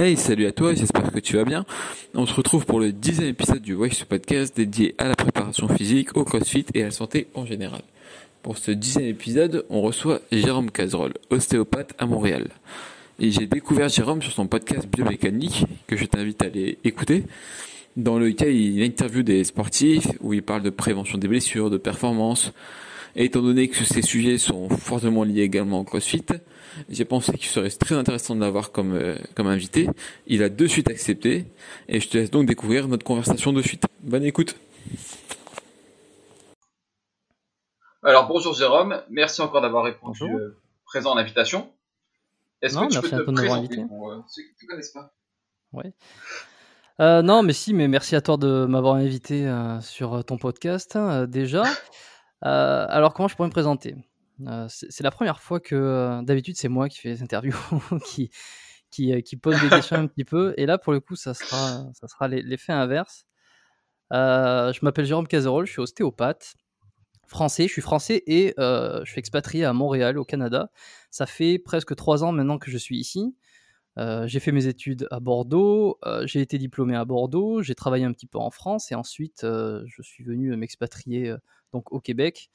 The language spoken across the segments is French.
Hey, salut à toi, j'espère que tu vas bien. On se retrouve pour le dixième épisode du Voice Podcast dédié à la préparation physique, au crossfit et à la santé en général. Pour ce dixième épisode, on reçoit Jérôme Cazerolle, ostéopathe à Montréal. Et j'ai découvert Jérôme sur son podcast biomécanique, que je t'invite à aller écouter, dans lequel il interviewe des sportifs, où il parle de prévention des blessures, de performance. Et étant donné que ces sujets sont fortement liés également au CrossFit, j'ai pensé qu'il serait très intéressant de l'avoir comme, euh, comme invité. Il a de suite accepté et je te laisse donc découvrir notre conversation de suite. Bonne écoute. Alors bonjour Jérôme, merci encore d'avoir répondu euh, présent à l'invitation. Est-ce que tu peux te présenter pour euh, ceux qui ne te connaissent pas Oui. non, mais si, mais merci à toi de m'avoir invité sur ton podcast hein, déjà. Alors comment je pourrais me présenter? C'est la première fois que d'habitude c'est moi qui fais les interviews, qui, pose des questions un petit peu. Et là pour le coup ça sera, ça sera l'effet inverse. je m'appelle Jérôme Cazerolle, je suis ostéopathe français, je suis français et je suis expatrié à Montréal au Canada. Ça fait presque trois ans maintenant que je suis ici. j'ai fait mes études à Bordeaux, j'ai été diplômé à Bordeaux, j'ai travaillé un petit peu en France et ensuite je suis venu m'expatrier donc au Québec.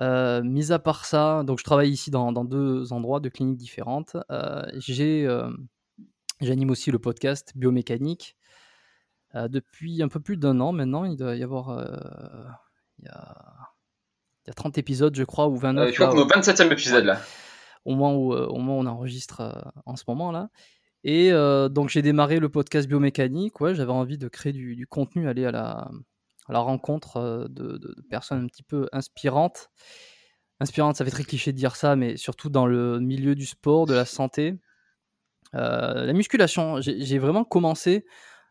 Euh, mis à part ça, donc je travaille ici dans, deux endroits, deux cliniques différentes. Euh, j'ai, euh, j'anime aussi le podcast biomécanique depuis un peu plus d'un an maintenant. Il doit y avoir il y, a, il y a 30 épisodes, je crois, ou 29. je crois qu'on est au 27e épisode là. Au moins où, au moins on enregistre en ce moment là. Et donc j'ai démarré le podcast biomécanique. Ouais, j'avais envie de créer du, du contenu, aller à la la rencontre de, personnes un petit peu inspirantes. Inspirantes, ça fait très cliché de dire ça, mais surtout dans le milieu du sport, de la santé. la musculation, j'ai vraiment commencé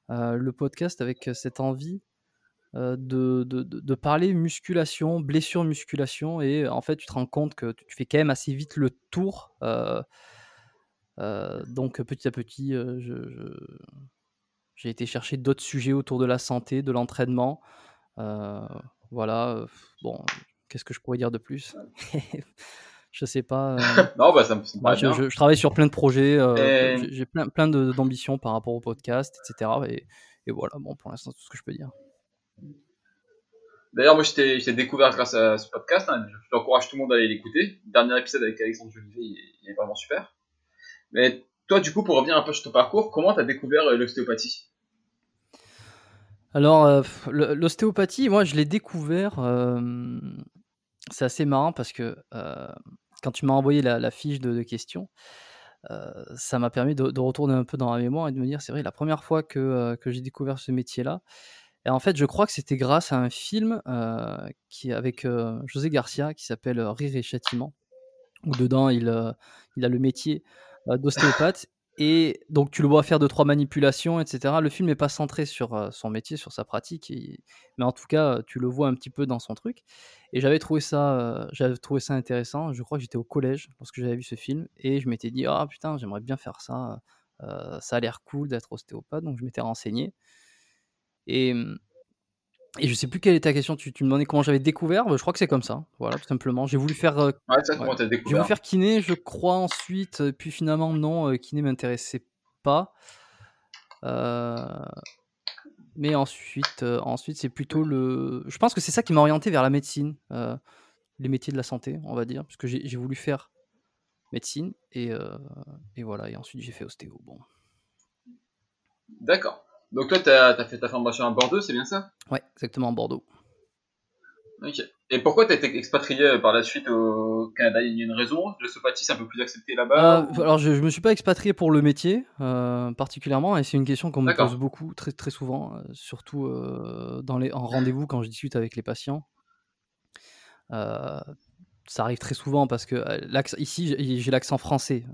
le podcast avec cette envie de, parler musculation, blessure musculation, et en fait tu te rends compte que tu fais quand même assez vite le tour. donc petit à petit, j'ai été chercher d'autres sujets autour de la santé, de l'entraînement. Euh, voilà, bon, qu'est-ce que je pourrais dire de plus? Je sais pas. Euh, non, bah, ça me je, je, travaille sur plein de projets, euh, j'ai plein, plein d'ambitions par rapport au podcast, etc. Et, et voilà, bon, pour l'instant, tout ce que je peux dire. D'ailleurs, moi, je t'ai découvert grâce à ce podcast. Hein. Je t'encourage tout le monde à aller l'écouter. Dernier épisode avec Alexandre Jolivet, il, est vraiment super. Mais toi, du coup, pour revenir un peu sur ton parcours, comment tu as découvert l'ostéopathie? Alors, euh, l'ostéopathie, moi, je l'ai découvert. Euh, c'est assez marrant parce que euh, quand tu m'as envoyé la, fiche de, questions, ça m'a permis de, retourner un peu dans la mémoire et de me dire, c'est vrai, la première fois que, j'ai découvert ce métier-là, et en fait, je crois que c'était grâce à un film qui avec José Garcia qui s'appelle Rire et Châtiment, où dedans il, il a le métier d'ostéopathe et donc tu le vois faire deux trois manipulations, etc. Le film n'est pas centré sur euh, son métier, sur sa pratique, mais en tout cas tu le vois un petit peu dans son truc. Et j'avais trouvé ça, euh, j'avais trouvé ça intéressant. Je crois que j'étais au collège lorsque j'avais vu ce film et je m'étais dit ah putain j'aimerais bien faire ça. Euh, ça a l'air cool d'être ostéopathe, donc je m'étais renseigné. Et hum, et je sais plus quelle est ta question. Tu, tu me demandais comment j'avais découvert. Je crois que c'est comme ça. Voilà, tout simplement. J'ai voulu faire. Euh, ouais, ça, comment t'as découvert J'ai voulu faire kiné, je crois ensuite. Euh, puis finalement, non, euh, kiné m'intéressait pas. Mais ensuite, ensuite, c'est plutôt le. Je pense que c'est ça qui m'a orienté vers la médecine, les métiers de la santé, on va dire, parce que j'ai voulu faire médecine et, et voilà. Et ensuite, j'ai fait ostéo. Bon. D'accord. Donc toi, tu as, fait ta formation à Bordeaux, c'est bien ça? Ouais, exactement, à Bordeaux. Ok. Et pourquoi tu as été expatrié euh, par la suite au Canada? Il y a une raison? L'ostéopathie, c'est un peu plus accepté là-bas euh, Alors, je ne me suis pas expatrié pour le métier, euh, particulièrement, et c'est une question qu'on me pose beaucoup, très, très souvent, surtout dans les, en rendez-vous quand je discute avec les patients. ça arrive très souvent parce que ici, j'ai l'accent français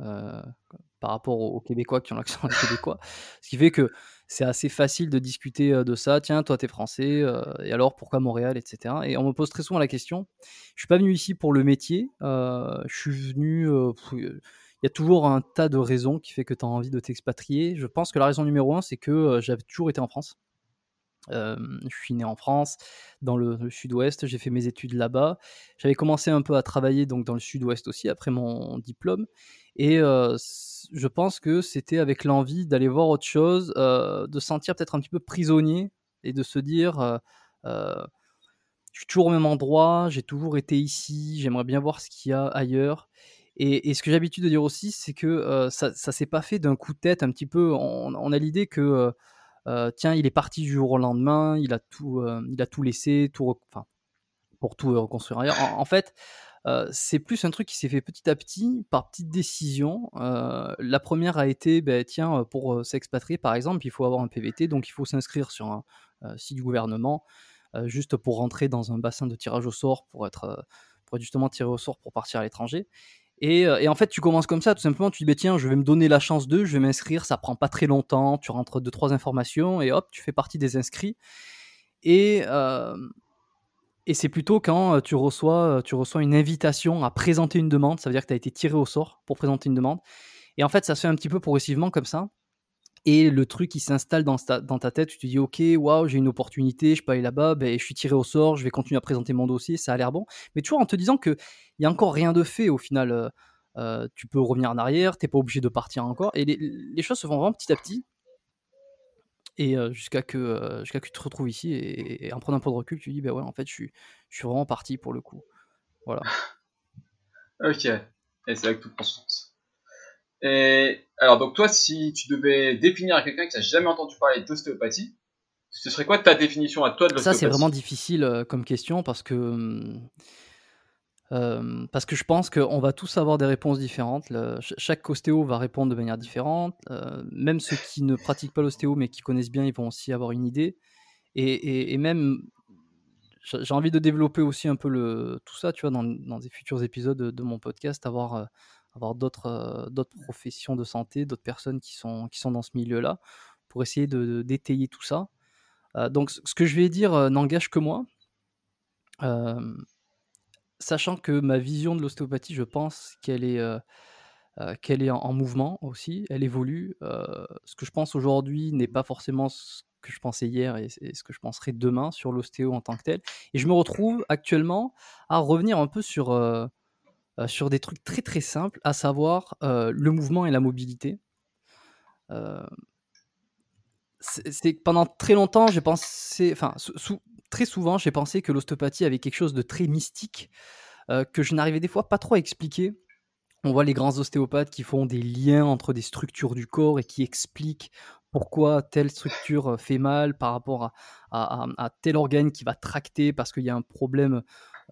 par rapport aux, Québécois qui ont l'accent québécois. Ce qui fait que c'est assez facile de discuter de ça. Tiens, toi, t'es français, et alors pourquoi Montréal, etc. Et on me pose très souvent la question. Je suis pas venu ici pour le métier. je suis venu. il y a toujours un tas de raisons qui fait que tu as envie de t'expatrier. Je pense que la raison numéro un, c'est que j'avais toujours été en France. je suis né en France, dans le, le sud-ouest, j'ai fait mes études là-bas. J'avais commencé un peu à travailler donc dans le sud-ouest aussi après mon diplôme. Et je pense que c'était avec l'envie d'aller voir autre chose, de sentir peut-être un petit peu prisonnier et de se dire je suis toujours au même endroit, j'ai toujours été ici, j'aimerais bien voir ce qu'il y a ailleurs. Et, ce que j'ai l'habitude de dire aussi, c'est que ça, ne s'est pas fait d'un coup de tête un petit peu. On, a l'idée que tiens, il est parti du jour au lendemain, il a tout, il a tout laissé, tout, pour tout reconstruire ailleurs. En, fait, c'est plus un truc qui s'est fait petit à petit, par petites décisions. la première a été, ben, tiens, pour s'expatrier par exemple, il faut avoir un PVT, donc il faut s'inscrire sur un site du gouvernement, juste pour rentrer dans un bassin de tirage au sort, pour être, justement tiré au sort pour partir à l'étranger. Et, en fait, tu commences comme ça, tout simplement, tu dis, ben, tiens, je vais me donner la chance de, je vais m'inscrire, ça prend pas très longtemps, tu rentres deux, trois informations, et hop, tu fais partie des inscrits. Et, et c'est plutôt quand tu reçois, tu reçois une invitation à présenter une demande, ça veut dire que tu as été tiré au sort pour présenter une demande. Et en fait, ça se fait un petit peu progressivement comme ça. Et le truc qui s'installe dans ta, tête, tu te dis, ok, waouh, j'ai une opportunité, je peux aller là-bas, ben, je suis tiré au sort, je vais continuer à présenter mon dossier, ça a l'air bon. Mais toujours en te disant qu'il n'y a encore rien de fait au final. tu peux revenir en arrière, tu n'es pas obligé de partir encore. Et les, les, choses se font vraiment petit à petit et jusqu'à que, jusqu'à que tu te retrouves ici et, en prenant un peu de recul, tu dis, ben ouais, en fait, je suis, je suis vraiment parti pour le coup. Voilà. ok, et c'est là que tout prend sens. Et alors, donc toi, si tu devais définir à quelqu'un qui n'a jamais entendu parler d'ostéopathie, ce serait quoi ta définition à toi de l'ostéopathie Ça, c'est vraiment difficile comme question parce que mmh, parce que je pense qu'on va tous avoir des réponses différentes. chaque ostéo va répondre de manière différente. même ceux qui ne pratiquent pas l'ostéo mais qui connaissent bien, ils vont aussi avoir une idée. Et, même, j'ai envie de développer aussi un peu tout ça, tu vois, dans, des futurs épisodes de, mon podcast, avoir, avoir d'autres, professions de santé, d'autres personnes qui sont, dans ce milieu-là, pour essayer de, détailler tout ça. donc, ce que je vais dire n'engage que moi sachant que ma vision de l'ostéopathie, je pense qu'elle est, euh, euh, est en, mouvement aussi, elle évolue. Euh, ce que je pense aujourd'hui n'est pas forcément ce que je pensais hier et, ce que je penserai demain sur l'ostéo en tant que tel. Et je me retrouve actuellement à revenir un peu sur, sur des trucs très très simples, à savoir le mouvement et la mobilité. c'est pendant très longtemps, j'ai pensé, enfin, sous, très souvent, j'ai pensé que l'ostéopathie avait quelque chose de très mystique euh, que je n'arrivais des fois pas trop à expliquer. On voit les grands ostéopathes qui font des liens entre des structures du corps et qui expliquent pourquoi telle structure euh, fait mal par rapport à, tel organe qui va tracter parce qu'il y a un problème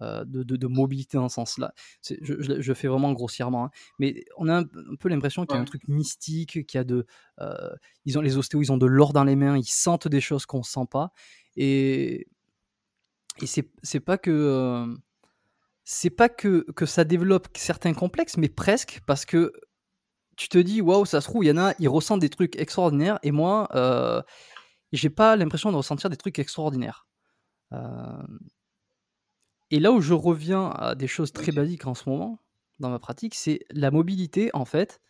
euh, de, mobilité dans ce sens-là. Je, fais vraiment grossièrement, hein. mais on a un, peu l'impression qu'il y a un truc mystique, qu'il y a de, ils ont les ostéos, ils ont de l'or dans les mains, ils sentent des choses qu'on ne sent pas, et et c'est pas que c'est pas que, que ça développe certains complexes, mais presque parce que tu te dis waouh, ça se trouve, il y en a, ils ressentent des trucs extraordinaires et moi, euh, j'ai pas l'impression de ressentir des trucs extraordinaires. et là où je reviens à des choses très basiques en ce moment dans ma pratique, c'est la mobilité en fait.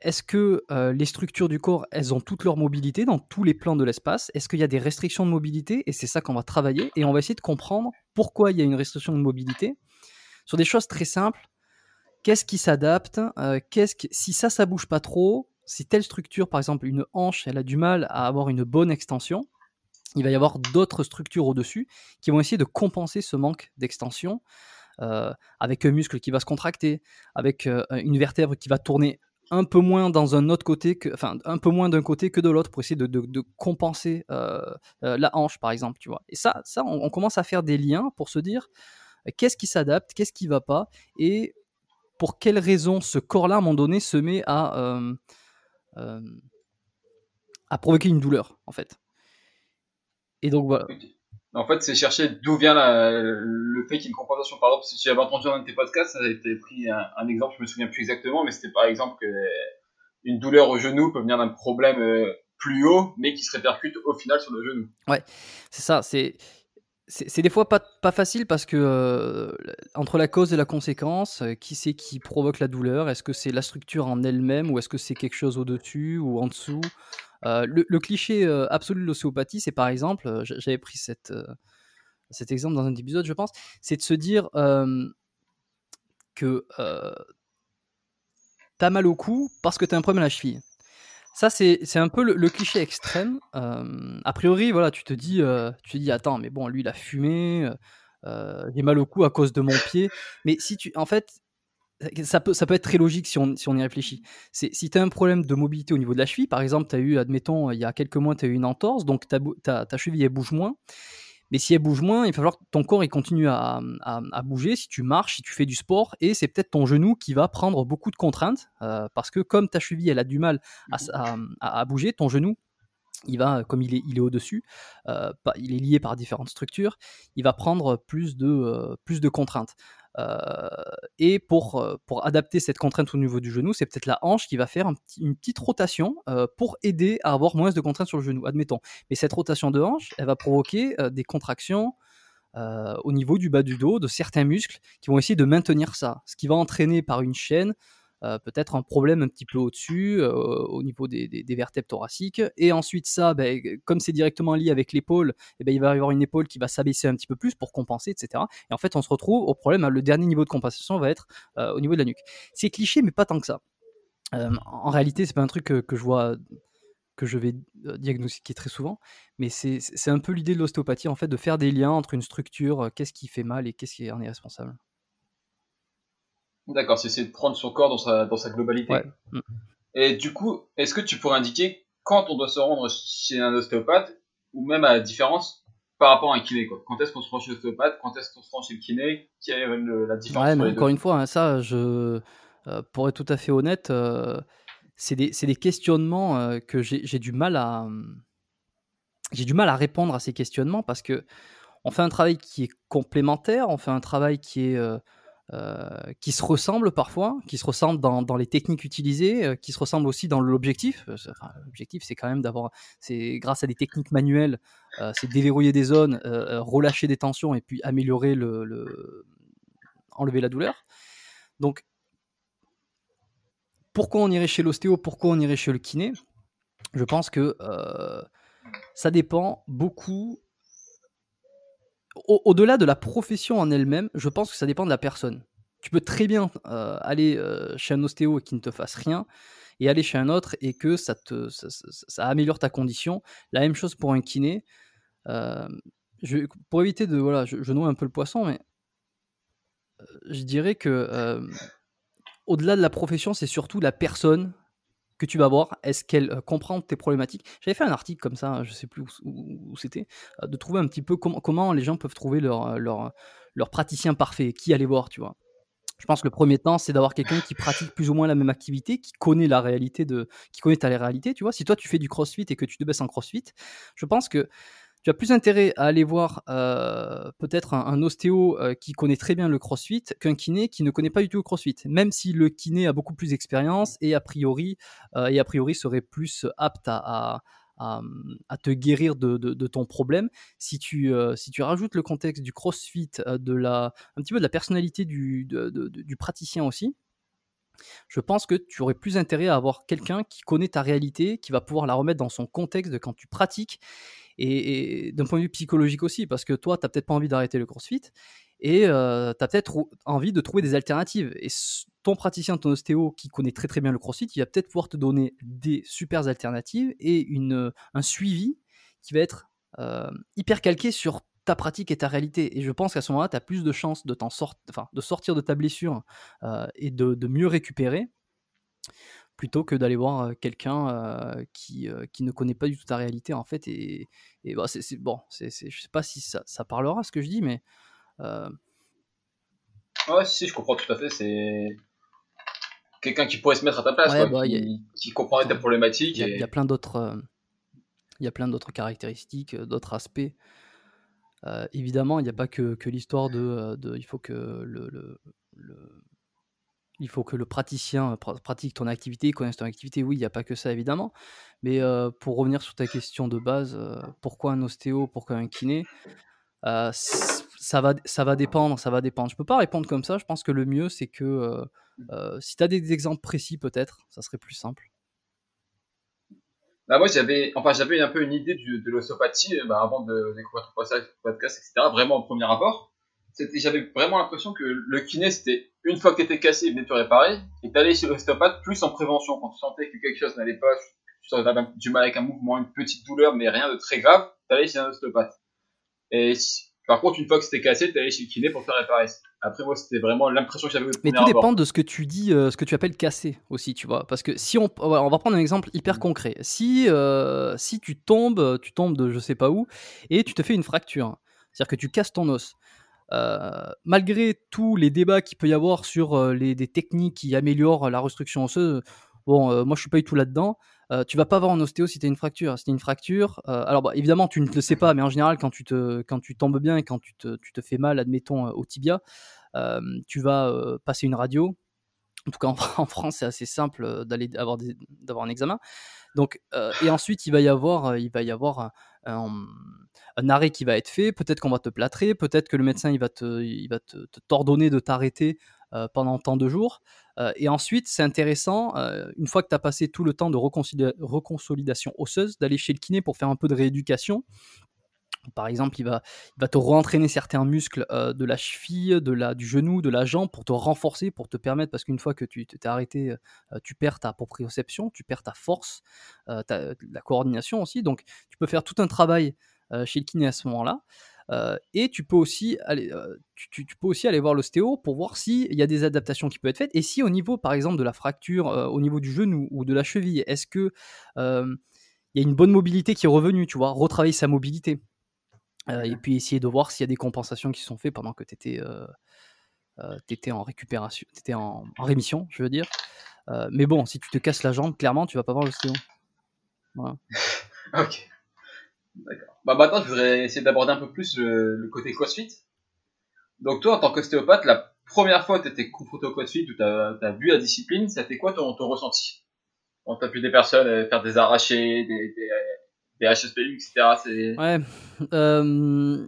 Est-ce que les structures du corps, elles ont toute leur mobilité dans tous les plans de l'espace? Est-ce qu'il y a des restrictions de mobilité? Et c'est ça qu'on va travailler. Et on va essayer de comprendre pourquoi il y a une restriction de mobilité sur des choses très simples. Qu'est-ce qui s'adapte? Qu'est-ce Si ça, ça bouge pas trop, si telle structure, par exemple une hanche, elle a du mal à avoir une bonne extension, il va y avoir d'autres structures au-dessus qui vont essayer de compenser ce manque d'extension. avec un muscle qui va se contracter, avec une vertèbre qui va tourner un peu moins d'un côté que de l'autre pour essayer de, compenser euh, euh, la hanche, par exemple, tu vois. Et ça, ça, on, commence à faire des liens pour se dire euh, qu'est-ce qui s'adapte, qu'est-ce qui va pas, et pour quelle raison ce corps-là, à un moment donné, se met à, à provoquer une douleur, en fait. Et donc voilà. En fait, c'est chercher d'où vient le fait qu'il y ait une compensation. Par exemple, si tu avais entendu un de tes podcasts, ça avait été pris un, exemple, je me souviens plus exactement, mais c'était par exemple que une douleur au genou peut venir d'un problème euh, plus haut, mais qui se répercute au final sur le genou. Ouais, c'est ça. C'est c'est des fois pas, pas facile parce que euh, entre la cause et la conséquence, euh, qui c'est qui provoque la douleur? Est-ce que c'est la structure en elle-même ou est-ce que c'est quelque chose au-dessus ou en dessous? Euh, le, cliché euh, absolu de l'ostéopathie, c'est par exemple, euh, j'avais pris cet exemple dans un épisode, je pense, c'est de se dire que t'as mal au cou parce que t'as un problème à la cheville. Ça, c'est un peu le, cliché extrême. a priori, voilà, tu te dis, tu te dis, attends, mais bon, lui, il a fumé, j'ai mal au cou à cause de mon pied. Mais si tu, en fait, ça peut, ça peut être très logique si on, si on y réfléchit. Si tu as un problème de mobilité au niveau de la cheville, par exemple, tu as eu, admettons, il y a quelques mois, tu as eu une entorse, donc ta, cheville elle bouge moins. Mais si elle bouge moins, il va falloir que ton corps il continue à, à, bouger. Si tu marches, si tu fais du sport, et c'est peut-être ton genou qui va prendre beaucoup de contraintes, euh, parce que comme ta cheville elle a du mal à, à bouger, ton genou il va, comme il est, il est au-dessus, euh, il est lié par différentes structures, il va prendre plus de, euh, plus de contraintes. Euh, et pour, euh, pour adapter cette contrainte au niveau du genou, c'est peut-être la hanche qui va faire une petite rotation euh, pour aider à avoir moins de contraintes sur le genou, admettons. Mais cette rotation de hanche, elle va provoquer des contractions au niveau du bas du dos, de certains muscles qui vont essayer de maintenir ça, ce qui va entraîner par une chaîne euh, peut-être un problème un petit peu au-dessus, euh, au niveau des, vertèbres thoraciques. Et ensuite, ça, ben, comme c'est directement lié avec l'épaule, eh ben, il va y avoir une épaule qui va s'abaisser un petit peu plus pour compenser, etc. Et en fait, on se retrouve au problème, le dernier niveau de compensation va être euh, au niveau de la nuque. C'est cliché, mais pas tant que ça. en réalité, c'est pas un truc que, je vois que je vais diagnostiquer très souvent, mais c'est un peu l'idée de l'ostéopathie, en fait, de faire des liens entre une structure, qu'est-ce qui fait mal et qu'est-ce qui en est responsable. D'accord, c'est de prendre son corps dans sa, dans sa globalité. Et du coup, est-ce que tu pourrais indiquer quand on doit se rendre chez un ostéopathe, ou même à la différence par rapport à un kiné quoi? Quand est-ce qu'on se rend chez l'ostéopathe? Quand est-ce qu'on se rend chez le kiné? Quelle est la différence ouais, mais Encore une fois, hein, ça, je, euh, pour être tout à fait honnête, euh, c'est des, des, questionnements euh, que j'ai du mal à j'ai du mal à répondre à ces questionnements parce que on fait un travail qui est complémentaire, on fait un travail qui est euh, qui se ressemblent parfois, qui se ressemblent dans, les techniques utilisées, euh, qui se ressemblent aussi dans l'objectif. Euh, l'objectif, c'est quand même d'avoir, c'est grâce à des techniques manuelles, c'est déverrouiller des zones, relâcher des tensions et puis améliorer le, enlever la douleur. Donc, pourquoi on irait chez l'ostéo Pourquoi on irait chez le kiné? Je pense que ça dépend beaucoup au-delà de la profession en elle-même, je pense que ça dépend de la personne. Tu peux très bien euh, aller euh, chez un ostéo et qu'il ne te fasse rien, et aller chez un autre et que ça, améliore ta condition. La même chose pour un kiné. Euh, pour éviter de. Voilà, je, je, noie un peu le poisson, mais je dirais que au-delà de la profession, c'est surtout la personne que tu vas voir, est-ce qu'elle euh, comprend tes problématiques J'avais fait un article comme ça, je sais plus où, c'était, euh, de trouver un petit peu comment les gens peuvent trouver leur, euh, leur, leur praticien parfait, qui aller voir, tu vois. Je pense que le premier temps, c'est d'avoir quelqu'un qui pratique plus ou moins la même activité, qui connaît la réalité de, qui connaît ta réalité, tu vois. Si toi tu fais du CrossFit et que tu te baisses en CrossFit, je pense que tu as plus intérêt à aller voir euh, peut-être un, ostéo euh, qui connaît très bien le crossfit qu'un kiné qui ne connaît pas du tout le crossfit. Même si le kiné a beaucoup plus d'expérience et a priori euh, et a priori serait plus apte à, te guérir de, ton problème. Si tu, si tu rajoutes le contexte du crossfit, de la, un petit peu de la personnalité du, du praticien aussi, je pense que tu aurais plus intérêt à avoir quelqu'un qui connaît ta réalité, qui va pouvoir la remettre dans son contexte de quand tu pratiques et, d'un point de vue psychologique aussi, parce que toi, tu n'as peut-être pas envie d'arrêter le crossfit et euh, tu as peut-être envie de trouver des alternatives. Et ton praticien, ton ostéo qui connaît très très bien le crossfit, il va peut-être pouvoir te donner des super alternatives et une, un suivi qui va être euh, hyper calqué sur ta pratique et ta réalité. Et je pense qu'à ce moment-là, tu as plus de chances de, de sortir de ta blessure euh, et de, mieux récupérer plutôt que d'aller voir quelqu'un qui, qui ne connaît pas du tout ta réalité en fait et, et bah, c'est, bon c'est, je sais pas si ça, ça, parlera ce que je dis mais ouais si je comprends tout à fait c'est quelqu'un qui pourrait se mettre à ta place bah, qui, qui, comprend ta problématique il y, a plein d'autres il y a plein d'autres caractéristiques d'autres aspects. Évidemment il n'y a pas que, que l'histoire de, de, il faut que le, le, le il faut que le praticien pratique ton activité, connaisse ton activité. Oui, il n'y a pas que ça, évidemment. Mais pour revenir sur ta question de base, pourquoi un ostéo, pourquoi un kiné ça, va, ça va dépendre, ça va dépendre. Je peux pas répondre comme ça. Je pense que le mieux, c'est que si tu as des exemples précis, peut-être, ça serait plus simple. Bah moi j'avais enfin j'avais un peu une idée de l'ostéopathie bah, avant de découvrir ton podcast etc vraiment au premier rapport j'avais vraiment l'impression que le kiné, c'était une fois que t'étais cassé, il venait te réparer, et t'allais chez l'ostéopathe plus en prévention. Quand tu sentais que quelque chose n'allait pas, tu avais du mal avec un mouvement, une petite douleur, mais rien de très grave, t'allais chez un ostéopathe. Et par contre, une fois que c'était cassé, t'allais chez le kiné pour te réparer. Après, moi, c'était vraiment l'impression que j'avais. Mais tout dépend de ce que tu dis, euh, ce que tu appelles casser aussi, tu vois. Parce que si on, on va prendre un exemple hyper mm. concret. Si, euh, si tu tombes, tu tombes de je sais pas où, et tu te fais une fracture, c'est-à-dire que tu casses ton os. Euh, malgré tous les débats qu'il peut y avoir sur les, des techniques qui améliorent la restructuration osseuse, bon, moi je suis pas du tout là-dedans. tu vas pas avoir un ostéo si tu as une fracture. Si une fracture, alors bah, évidemment tu ne le sais pas, mais en général quand tu, te, quand tu tombes bien et quand tu te, tu te fais mal, admettons au tibia, tu vas passer une radio. En tout cas en, France c'est assez simple d'aller avoir, d'avoir un examen. Donc, et ensuite il va y avoir, il va y avoir un arrêt qui va être fait, peut-être qu'on va te plâtrer, peut-être que le médecin il va te, il va te, t'ordonner de t'arrêter euh, pendant tant de jours. Euh, et ensuite, c'est intéressant, euh, une fois que tu as passé tout le temps de reconsolidation osseuse, d'aller chez le kiné pour faire un peu de rééducation. Par exemple, il va, il va te rentraîner certains muscles de la cheville, de la, du genou, de la jambe pour te renforcer, pour te permettre, parce qu'une fois que tu t'es arrêté, tu perds ta proprioception, tu perds ta force, ta, la coordination aussi. Donc, tu peux faire tout un travail chez le kiné à ce moment-là. Euh, et tu peux aussi aller, euh, tu, peux aussi aller voir l'ostéo pour voir s'il y a des adaptations qui peuvent être faites et si au niveau, par exemple, de la fracture, au niveau du genou ou de la cheville, est-ce que il y a une bonne mobilité qui est revenue, tu vois, retravailler sa mobilité. et puis essayer de voir s'il y a des compensations qui sont faites pendant que tu étais, étais, en récupération, étais en, en, rémission, je veux dire. mais bon, si tu te casses la jambe, clairement, tu vas pas voir l'ostéo. Voilà. ok. D'accord. Bah maintenant, je voudrais essayer d'aborder un peu plus le, côté CrossFit. Donc toi, en tant qu'ostéopathe, la première fois que tu étais confronté au CrossFit, où tu as, vu la discipline, c'était quoi ton, ton ressenti? On t'a vu des personnes euh, faire des arrachés, des, des, HSPU, etc. Ouais. Euh,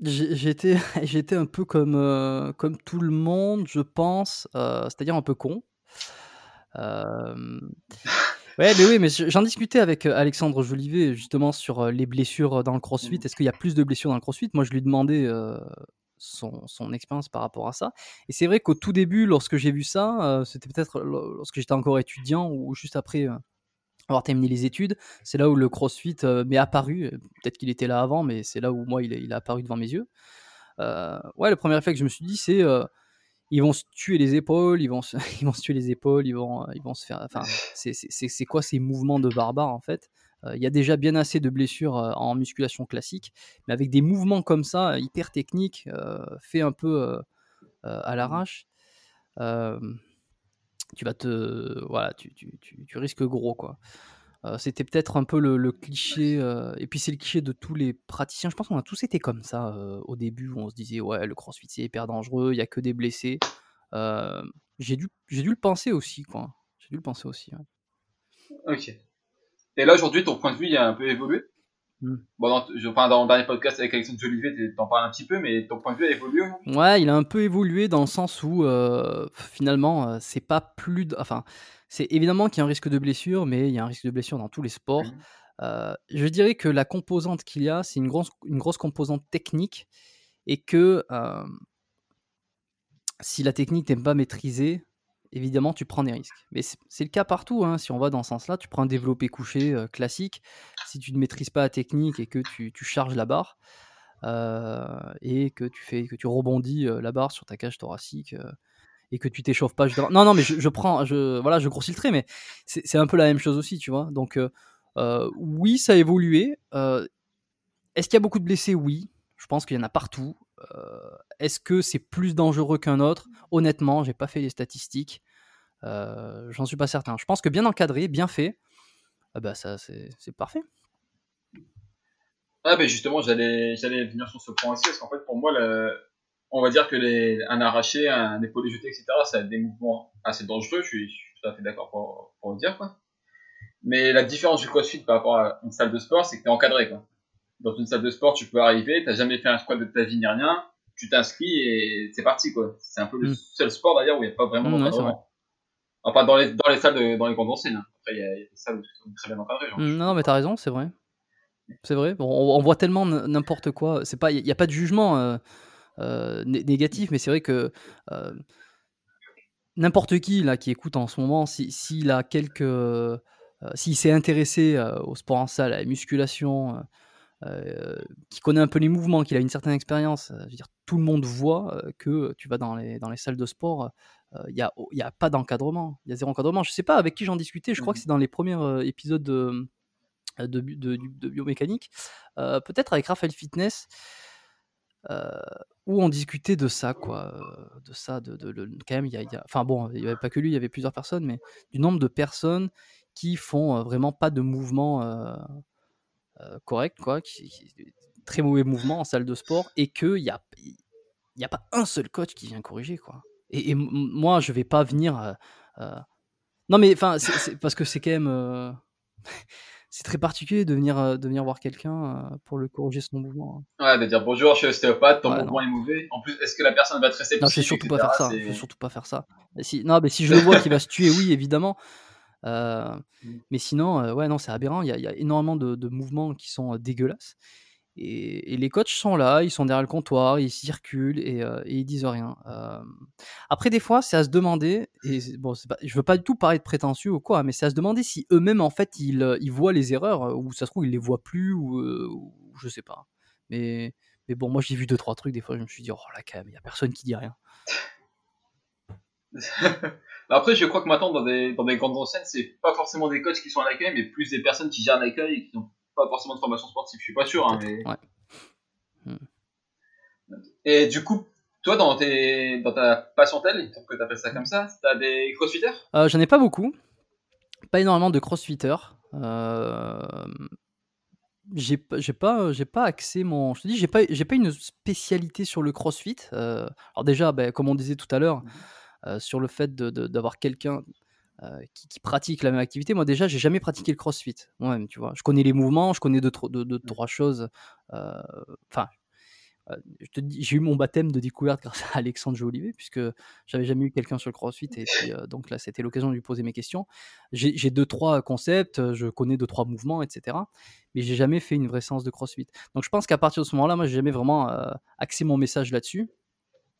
j'étais, j'étais un peu comme, euh, comme tout le monde, je pense, c'est-à-dire un peu con. Ouais, mais oui, mais j'en discutais avec Alexandre Jolivet justement sur les blessures dans le crossfit. Mmh. Est-ce qu'il y a plus de blessures dans le crossfit? Moi, je lui demandais son, son expérience par rapport à ça. Et c'est vrai qu'au tout début, lorsque j'ai vu ça, c'était peut-être lorsque j'étais encore étudiant ou juste après avoir terminé les études. C'est là où le crossfit m'est apparu. Peut-être qu'il était là avant, mais c'est là où moi, il est, il apparu devant mes yeux. ouais, le premier effet que je me suis dit, c'est ils vont se tuer les épaules, ils vont se, ils vont se tuer les épaules, ils vont, ils vont se faire. Enfin, c'est quoi ces mouvements de barbares en fait? Euh, Il y a déjà bien assez de blessures euh, en musculation classique, mais avec des mouvements comme ça, hyper techniques, euh, fait un peu à l'arrache, tu vas te, voilà, tu, tu, tu, tu risques gros quoi. Euh, c'était peut-être un peu le, cliché, euh, et puis c'est le cliché de tous les praticiens. Je pense qu'on a tous été comme ça euh, au début, où on se disait ouais, le crossfit c'est hyper dangereux, il y a que des blessés. j'ai dû, j'ai dû le penser aussi, quoi. J'ai dû le penser aussi. Ok. Et là aujourd'hui, ton point de vue il a un peu évolué? Mmh. Bon, dans, je, enfin, dans le dernier podcast avec Alexandre Jolivet, t'en parles un petit peu, mais ton point de vue a évolué Ouais, il a un peu évolué dans le sens où finalement, c'est pas plus. Enfin, c'est évidemment qu'il y a un risque de blessure, mais il y a un risque de blessure dans tous les sports. je dirais que la composante qu'il y a, c'est une grosse, une grosse composante technique et que si la technique n'est pas maîtrisée, évidemment, tu prends des risques. Mais c'est le cas partout. Hein. Si on va dans ce sens-là, tu prends un développé couché classique. Si tu ne maîtrises pas la technique et que tu, tu charges la barre et que tu, fais, que tu rebondis la barre sur ta cage thoracique et que tu t'échauffes pas. Non, non, mais je, prends, je, voilà, je grossis le trait, mais c'est un peu la même chose aussi, tu vois. Donc, euh, euh, oui, ça a évolué. Euh, est-ce qu'il y a beaucoup de blessés? Oui, je pense qu'il y en a partout. Est-ce que c'est plus dangereux qu'un autre? Honnêtement, j'ai pas fait les statistiques. J'en suis pas certain. Je pense que bien encadré, bien fait, bah ça c'est parfait. Ah ben justement, j'allais venir sur ce point aussi parce qu'en fait pour moi le, on va dire que les, un arraché, un épaulé jeté, etc., ça a des mouvements assez dangereux, je suis, tout à fait d'accord pour, pour le dire, quoi. Mais la différence du CrossFit par rapport à une salle de sport, c'est que tu es encadré, quoi. Dans une salle de sport, tu peux arriver, t'as jamais fait un squat de ta vie ni rien, tu t'inscris et c'est parti, quoi. C'est un peu le mm. seul sport, d'ailleurs, où il n'y a pas vraiment mm, d'encadrement. enfin, dans les, dans les salles, de, dans les grandes Après, il y, a des salles où sont très bien encadrées. Mm, non, mais t'as raison, c'est vrai. C'est vrai. on, voit tellement n'importe quoi. C'est pas, il n'y a, pas de jugement. Euh, négatif, mais c'est vrai que n'importe qui là qui écoute en ce moment, s'il a quelques, s'il s'est intéressé au sport en salle, à la musculation, qui connaît un peu les mouvements, qu'il a une certaine expérience, je veux dire, tout le monde voit que tu vas dans les, dans les salles de sport, il n'y a, y a pas d'encadrement, il y a zéro encadrement. Je sais pas avec qui j'en discutais, je crois que mmh. c'est dans les premiers épisodes de, de, de, biomécanique, peut-être avec Raphaël Fitness, où on discutait de ça, quoi, de ça, de, de, quand même, il y, a, enfin bon, il n'y avait pas que lui, il y avait plusieurs personnes, mais du nombre de personnes qui font vraiment pas de mouvement correct, quoi, très mauvais mouvement en salle de sport, et qu'il n'y a, y a pas un seul coach qui vient corriger, quoi. Et, moi, je vais pas venir. Non, mais enfin, parce que c'est quand même c'est très particulier de venir, euh, de venir voir quelqu'un euh, pour le corriger son mouvement. Hein. Ouais, de dire bonjour, je suis ostéopathe, ton mouvement est mauvais. En plus, est-ce que la personne va être réceptive Non, c'est surtout pas faire ça. surtout pas faire ça. Si, non, mais si je le vois qu'il va se tuer, oui, évidemment. Euh, mm. mais sinon, ouais, non, c'est aberrant. Il y, a, il y a énormément de, de, mouvements qui sont dégueulasses. Et, les coachs sont là, ils sont derrière le comptoir, ils circulent et, euh, ils disent rien. Euh, après, des fois, c'est à se demander, et bon, pas, je veux pas du tout parler de prétentieux ou quoi, mais c'est à se demander si eux-mêmes, en fait, ils, euh, ils, voient les erreurs, ou ça se trouve, ils les voient plus, ou, ou je sais pas. Mais, mais bon, moi, j'ai vu deux, trois trucs, des fois, je me suis dit, oh là, quand même, il y a personne qui dit rien. Après, je crois que maintenant, dans des, dans des grandes enseignes, c'est pas forcément des coachs qui sont à l'accueil, mais plus des personnes qui gèrent l'accueil et qui ont pas forcément de formation sportive, je suis pas sûr. Hein, mais... Hmm. Et du coup, toi, dans, tes, dans ta patientèle, que tu appelles ça comme ça, tu as des crossfitters? Euh, J'en ai pas beaucoup. Pas énormément de crossfitters. Euh, j'ai pas j'ai pas accès mon je te dis j'ai pas j'ai pas une spécialité sur le crossfit euh, alors déjà ben, comme on disait tout à l'heure mmh. sur le fait d'avoir de, quelqu'un euh, qui, qui, pratiquent la même activité. Moi, déjà, j'ai jamais pratiqué le crossfit moi-même, tu vois. Je connais les mouvements, je connais deux, deux, deux mmh. trois choses. Euh, enfin, euh, j'ai eu mon baptême de découverte grâce à Alexandre Jolivet, puisque j'avais jamais eu quelqu'un sur le crossfit, et puis donc là, c'était l'occasion de lui poser mes questions. J'ai deux, trois concepts, je connais deux, trois mouvements, etc. Mais j'ai jamais fait une vraie séance de crossfit. Donc je pense qu'à partir de ce moment-là, moi, j'ai jamais vraiment axé mon message là-dessus.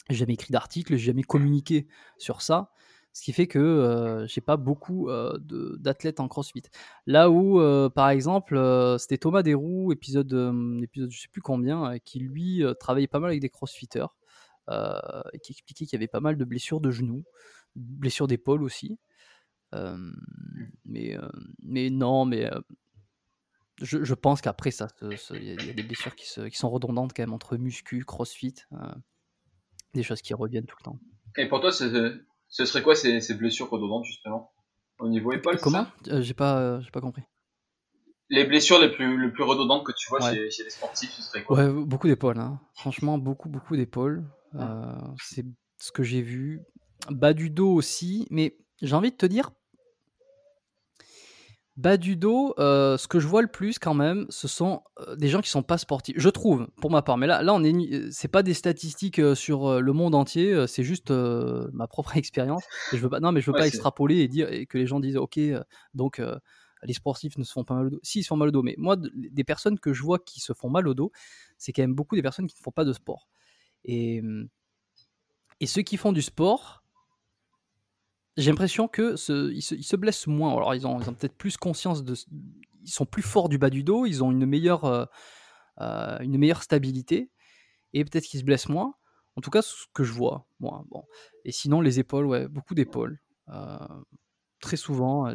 J'ai jamais écrit d'article, j'ai jamais communiqué sur ça. Ce qui fait que j'ai pas beaucoup d'athlètes en crossfit. Là où, par exemple, c'était Thomas Desroux, épisode, épisode je sais plus combien, qui lui travaillait pas mal avec des crossfitters et qui expliquait qu'il y avait pas mal de blessures de genoux, blessures d'épaule aussi. mais, mais non, mais je, je, pense qu'après ça, il y, a des blessures qui, se, qui, sont redondantes quand même entre muscu, crossfit, des choses qui reviennent tout le temps. Et pour toi, c'est ce serait quoi ces, ces blessures redondantes justement Au niveau épaule Comment euh, J'ai pas, euh, j'ai pas compris. Les blessures les plus, les plus redondantes que tu vois chez, chez, les sportifs, ce serait quoi? Ouais, beaucoup d'épaules. Hein. Franchement, beaucoup, beaucoup d'épaules. Euh, c'est ce que j'ai vu. Bas du dos aussi, mais j'ai envie de te dire, Bas du dos, euh, ce que je vois le plus quand même, ce sont euh, des gens qui sont pas sportifs. Je trouve, pour ma part. Mais là, là, on est, euh, c'est pas des statistiques sur le monde entier. C'est juste ma propre expérience. je veux pas, non, mais je veux pas extrapoler et dire que les gens disent, ok, donc les sportifs ne se font pas mal au dos. Si, ils se font mal au dos. Mais moi, des personnes que je vois qui se font mal au dos, c'est quand même beaucoup des personnes qui ne font pas de sport. Et, et ceux qui font du sport, j'ai l'impression que ils, se, blessent moins. Alors ils ont, peut-être plus conscience de, ils sont plus forts du bas du dos, ils ont une meilleure, euh, euh, une meilleure stabilité et peut-être qu'ils se blessent moins. En tout cas, ce que je vois, moi. Bon. Et sinon, les épaules, ouais, beaucoup d'épaules. Euh, très souvent,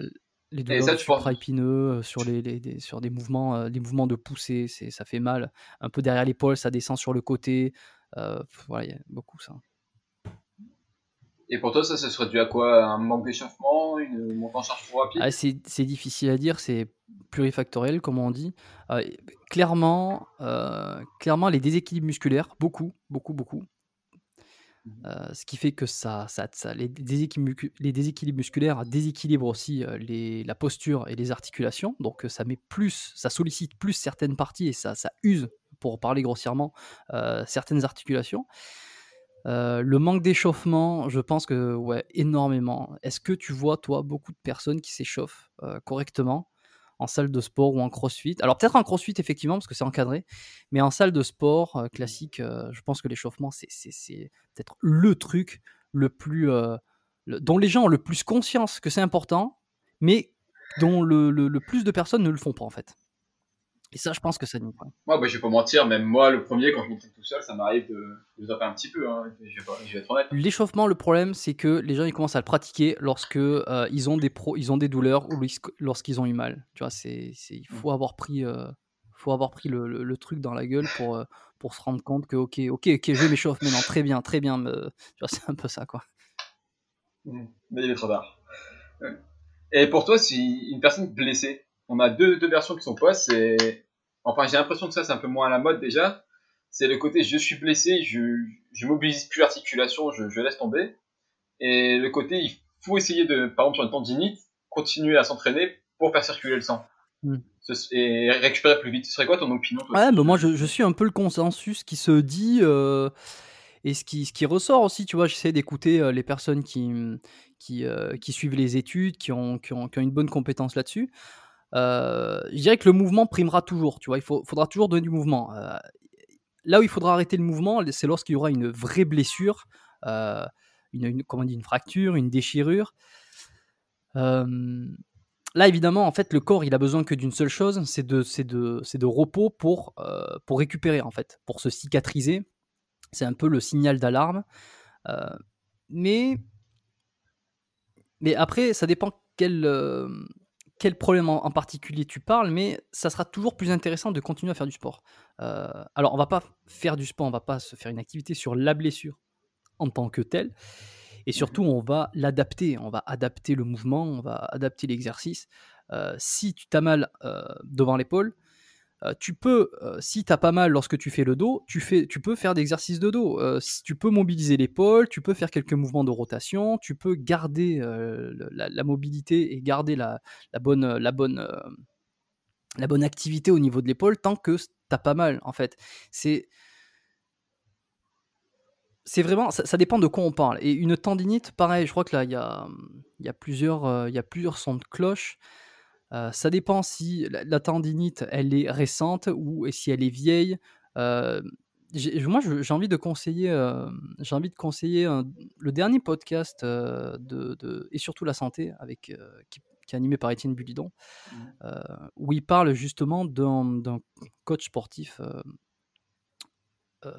les douleurs supraépineux sur les, sur des mouvements, des mouvements de poussée, ça fait mal. Un peu derrière l'épaule, ça descend sur le côté. voilà, il y a beaucoup ça. Et pour toi, ça, ça serait dû à quoi? Un manque d'échauffement Une montée en charge trop rapide? Ah, c'est, difficile à dire, c'est plurifactoriel, comme on dit. Euh, clairement, euh, clairement, les déséquilibres musculaires, beaucoup, beaucoup, beaucoup. Mhm. Euh, ce qui fait que ça, ça, ça les, déséquilibres, les, déséquilibres, musculaires déséquilibrent aussi les, la posture et les articulations. Donc ça met plus, ça sollicite plus certaines parties et ça, ça use, pour parler grossièrement, certaines articulations. Euh, le manque d'échauffement, je pense que ouais, énormément. Est-ce que tu vois, toi, beaucoup de personnes qui s'échauffent euh, correctement en salle de sport ou en crossfit? Alors peut-être en crossfit effectivement parce que c'est encadré, mais en salle de sport euh, classique, je pense que l'échauffement c'est peut-être le truc le plus dont les gens ont le plus conscience que c'est important, mais dont le, le, plus de personnes ne le font pas en fait. Et ça, je pense que ça nous. Moi, bah, je vais pas mentir, même moi, le premier, quand je m'entraîne tout seul, ça m'arrive de, de zapper un petit peu. Hein. Je, vais être honnête. L'échauffement, le problème, c'est que les gens ils commencent à le pratiquer lorsque euh, ils ont des pro, ils ont des douleurs ou lorsqu'ils ont eu mal. Tu vois, c'est, il mm. faut avoir pris, euh, faut avoir pris le, le, truc dans la gueule pour euh, pour se rendre compte que ok, ok, ok, je m'échauffe maintenant, très bien, très bien. tu vois, c'est un peu ça, quoi. Mm. Mais il est trop tard. Et pour toi, si une personne blessée, on a deux, deux versions qui sont pas. C'est, enfin, j'ai l'impression que ça, c'est un peu moins à la mode déjà. C'est le côté je suis blessé, je, je mobilise plus l'articulation, je, je laisse tomber. Et le côté il faut essayer de, par exemple sur une tendinite, continuer à s'entraîner pour faire circuler le sang. Hmm. Et récupérer plus vite. Ce serait quoi ton opinion Ouais, bah moi je, je, suis un peu le consensus qui se dit. Euh, et ce qui, ce qui ressort aussi, tu vois, j'essaie d'écouter euh, les personnes qui, qui, euh, qui, suivent les études, qui ont, qui ont, qui ont une bonne compétence là-dessus. Euh, je dirais que le mouvement primera toujours, tu vois, il faudra toujours donner du mouvement. Euh, là où il faudra arrêter le mouvement, c'est lorsqu'il y aura une vraie blessure, euh, une, comment une fracture, une déchirure. là, évidemment, en fait, le corps, il a besoin que d'une seule chose, c'est de, repos pour, pour récupérer, en fait, pour se cicatriser. C'est un peu le signal d'alarme. mais, mais après, ça dépend quel, quel problème en, particulier tu parles, mais ça sera toujours plus intéressant de continuer à faire du sport. Euh, alors, on va pas faire du sport, on va pas se faire une activité sur la blessure en tant que telle, et surtout, on va l'adapter, on va adapter le mouvement, on va adapter l'exercice. Euh, si tu t'as mal euh, devant l'épaule, euh, tu peux, euh, si tu as pas mal lorsque tu fais le dos, tu, fais, tu peux faire d'exercices de dos. Euh, tu peux mobiliser l'épaule, tu peux faire quelques mouvements de rotation, tu peux garder la, mobilité et garder la, bonne, la, bonne, la bonne activité au niveau de l'épaule tant que tu as pas mal, en fait. C'est c'est vraiment, ça, dépend de quoi on parle. Et une tendinite, pareil, je crois que là, il y a, y, a plusieurs, il y a plusieurs sons de cloche. Euh, ça dépend si la, tendinite, elle est récente ou si elle est vieille. Euh, moi, j'ai envie de conseiller, euh, j'ai envie de conseiller le dernier podcast de, et surtout la santé avec qui, est animé par Étienne Bulidon, mmh. où il parle justement d'un coach sportif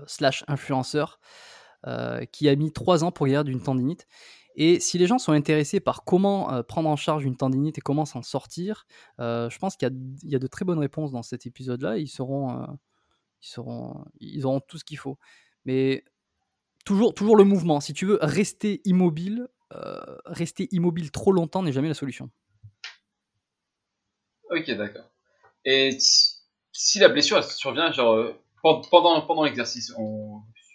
slash influenceur qui a mis trois ans pour guérir d'une tendinite et si les gens sont intéressés par comment euh, prendre en charge une tendinite et comment s'en sortir, euh, je pense qu'il y, a de très bonnes réponses dans cet épisode-là. Ils seront, euh, ils seront, ils auront tout ce qu'il faut. Mais toujours, toujours le mouvement. Si tu veux rester immobile, rester immobile trop longtemps n'est jamais la solution. Ok, d'accord. Et si la blessure survient genre pendant pendant l'exercice,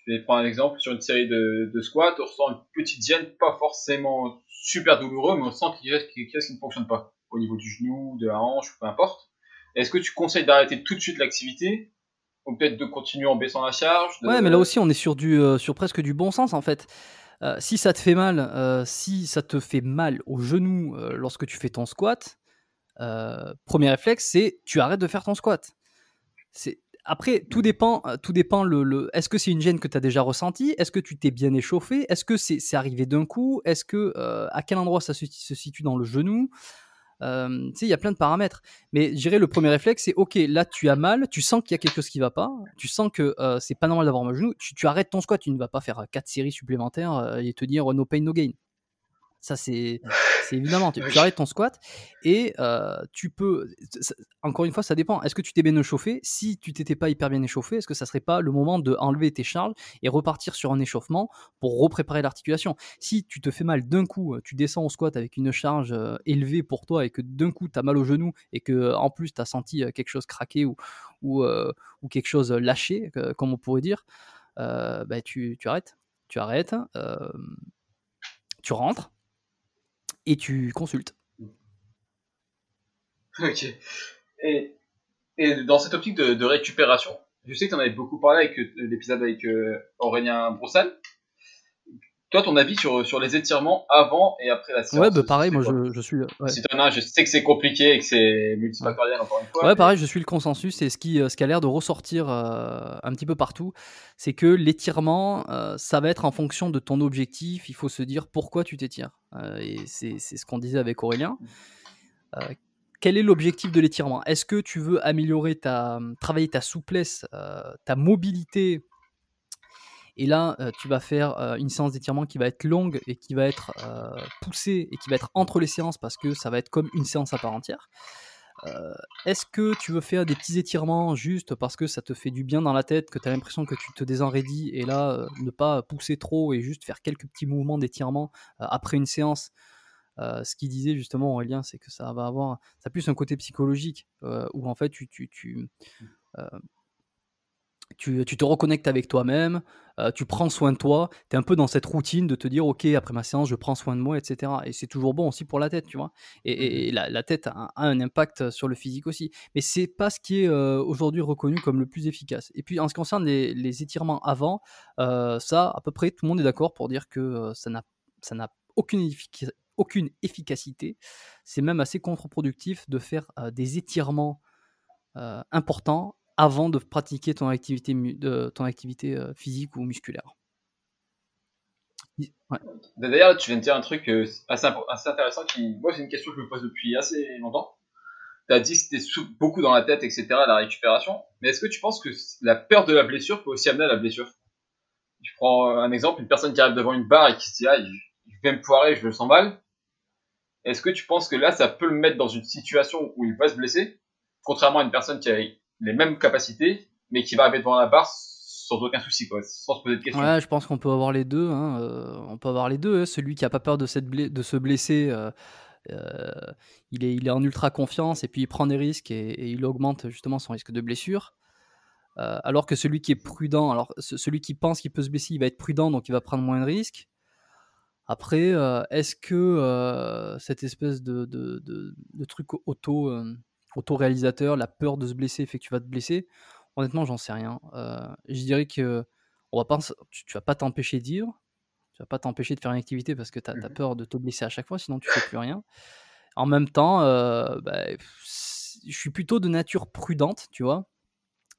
vais prendre un exemple sur une série de, de squats, on ressent une petite gêne, pas forcément super douloureux, mais on sent qu'il y a quelque chose qui ne fonctionne pas au niveau du genou, de la hanche, peu importe. Est-ce que tu conseilles d'arrêter tout de suite l'activité? Ou peut-être de continuer en baissant la charge Ouais, mais là aussi on est sur euh, presque du bon sens en fait. Euh, si ça te fait mal, euh, si ça te fait mal au genou lorsque tu fais ton squat, premier réflexe c'est tu arrêtes de faire ton squat. C'est après, tout dépend, euh, tout dépend le, est-ce que c'est une gêne que tu as déjà ressentie? Est-ce que tu t'es bien échauffé? Est-ce que c'est, arrivé d'un coup? Est-ce que euh, à quel endroit ça se, situe dans le genou? Euh, il y a plein de paramètres. Mais je dirais le premier réflexe, c'est ok, là tu as mal, tu sens qu'il y a quelque chose qui va pas, tu sens que c'est pas normal d'avoir mal au genou, tu, arrêtes ton squat, tu ne vas pas faire quatre séries supplémentaires et te dire no pain no gain. Ça, c'est évidemment. Tu, arrêtes ton squat et euh, tu peux. Encore une fois, ça dépend. Est-ce que tu t'es bien échauffé? Si tu t'étais pas hyper bien échauffé, est-ce que ça serait pas le moment de enlever tes charges et repartir sur un échauffement pour repréparer l'articulation? Si tu te fais mal d'un coup, tu descends au squat avec une charge euh, élevée pour toi et que d'un coup tu as mal au genou et que en plus tu as senti euh, quelque chose craquer ou, ou, ou quelque chose lâcher, comme on pourrait dire, bah, tu, tu arrêtes. Tu arrêtes, tu rentres et tu consultes. Ok. Et, dans cette optique de, récupération, je sais que tu en avais beaucoup parlé avec euh, l'épisode avec euh, Aurélien Broussal. Toi, ton avis sur, sur les étirements avant et après la séance Ouais, bah pareil, moi je, je, suis. Ouais. Si t'en as, je sais que c'est compliqué et que c'est multifactoriel encore une fois. Ouais, pareil, je suis le consensus et ce qui, euh, ce qui a l'air de ressortir euh, un petit peu partout, c'est que l'étirement, euh, ça va être en fonction de ton objectif. Il faut se dire pourquoi tu t'étires. et c'est ce qu'on disait avec Aurélien. quel est l'objectif de l'étirement? Est-ce que tu veux améliorer ta, travailler ta souplesse, ta mobilité et là, euh, tu vas faire euh, une séance d'étirement qui va être longue et qui va être euh, poussée et qui va être entre les séances parce que ça va être comme une séance à part entière. Est-ce que tu veux faire des petits étirements juste parce que ça te fait du bien dans la tête, que tu as l'impression que tu te désenraidis et là, ne pas pousser trop et juste faire quelques petits mouvements d'étirement après une séance? Ce qu'il disait justement Aurélien, c'est que ça va avoir, ça plus un côté psychologique où en fait tu tu, te reconnectes avec toi-même, euh, tu prends soin de toi, tu es un peu dans cette routine de te dire, OK, après ma séance, je prends soin de moi, etc. Et c'est toujours bon aussi pour la tête, tu vois. Et, mmh la, tête a, un impact sur le physique aussi. Mais c'est pas ce qui est euh, aujourd'hui reconnu comme le plus efficace. Et puis en ce qui concerne les, étirements avant, euh, ça, à peu près tout le monde est d'accord pour dire que ça n'a aucune, aucune efficacité. C'est même assez contre-productif de faire des étirements importants avant de pratiquer ton activité, euh, physique ou musculaire. D'ailleurs, tu viens de dire un truc euh, assez, intéressant qui, moi, c'est une question que je me pose depuis assez longtemps. Tu as dit que c'était beaucoup dans la tête, etc., la récupération. Mais est-ce que tu penses que la peur de la blessure peut aussi amener à la blessure? Je prends un exemple, une personne qui arrive devant une barre et qui se dit, ah, je vais me poirer, je le sens mal. Est-ce que tu penses que là, ça peut le mettre dans une situation où il va se blesser, contrairement à une personne qui a les mêmes capacités, mais qui va arriver devant la barre sans aucun souci, quoi, sans se poser de questions. Ouais, je pense qu'on peut avoir les deux. Hein, euh, on peut avoir les deux. Hein. Celui qui a pas peur de, cette de se blesser, euh, euh, il, est, il est en ultra confiance et puis il prend des risques et, il augmente justement son risque de blessure. alors que celui qui est prudent, alors celui qui pense qu'il peut se blesser, il va être prudent, donc il va prendre moins de risques. Après, est-ce que cette espèce de, de, de truc auto auto-réalisateur, la peur de se blesser fait que tu vas te blesser. Honnêtement, j'en sais rien. Euh, je dirais que on va pas, tu, vas pas t'empêcher de vivre, tu vas pas t'empêcher de faire une activité parce que tu as, mmh peur de te blesser à chaque fois, sinon tu fais plus rien. En même temps, euh, bah, je suis plutôt de nature prudente, tu vois.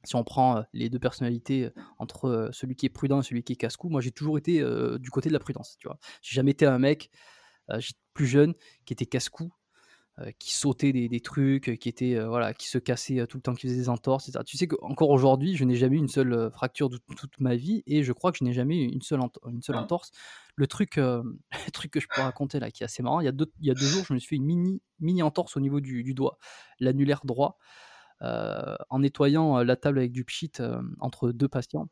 Si on prend euh, les deux personnalités entre celui qui est prudent et celui qui est casse-cou, moi j'ai toujours été du côté de la prudence, tu vois. J'ai jamais été un mec plus jeune qui était casse-cou qui sautait des, trucs, qui était euh, voilà, qui se cassait euh, tout le temps, qui faisait des entorses, etc. Tu sais qu'encore aujourd'hui, je n'ai jamais eu une seule fracture de toute ma vie et je crois que je n'ai jamais eu une seule, une seule ah. entorse. Le truc, le truc que je peux raconter là, qui est assez marrant, il y a deux, il y a deux jours, je me suis fait une mini, mini entorse au niveau du, du doigt, l'annulaire droit, en nettoyant la table avec du pchit entre deux patients.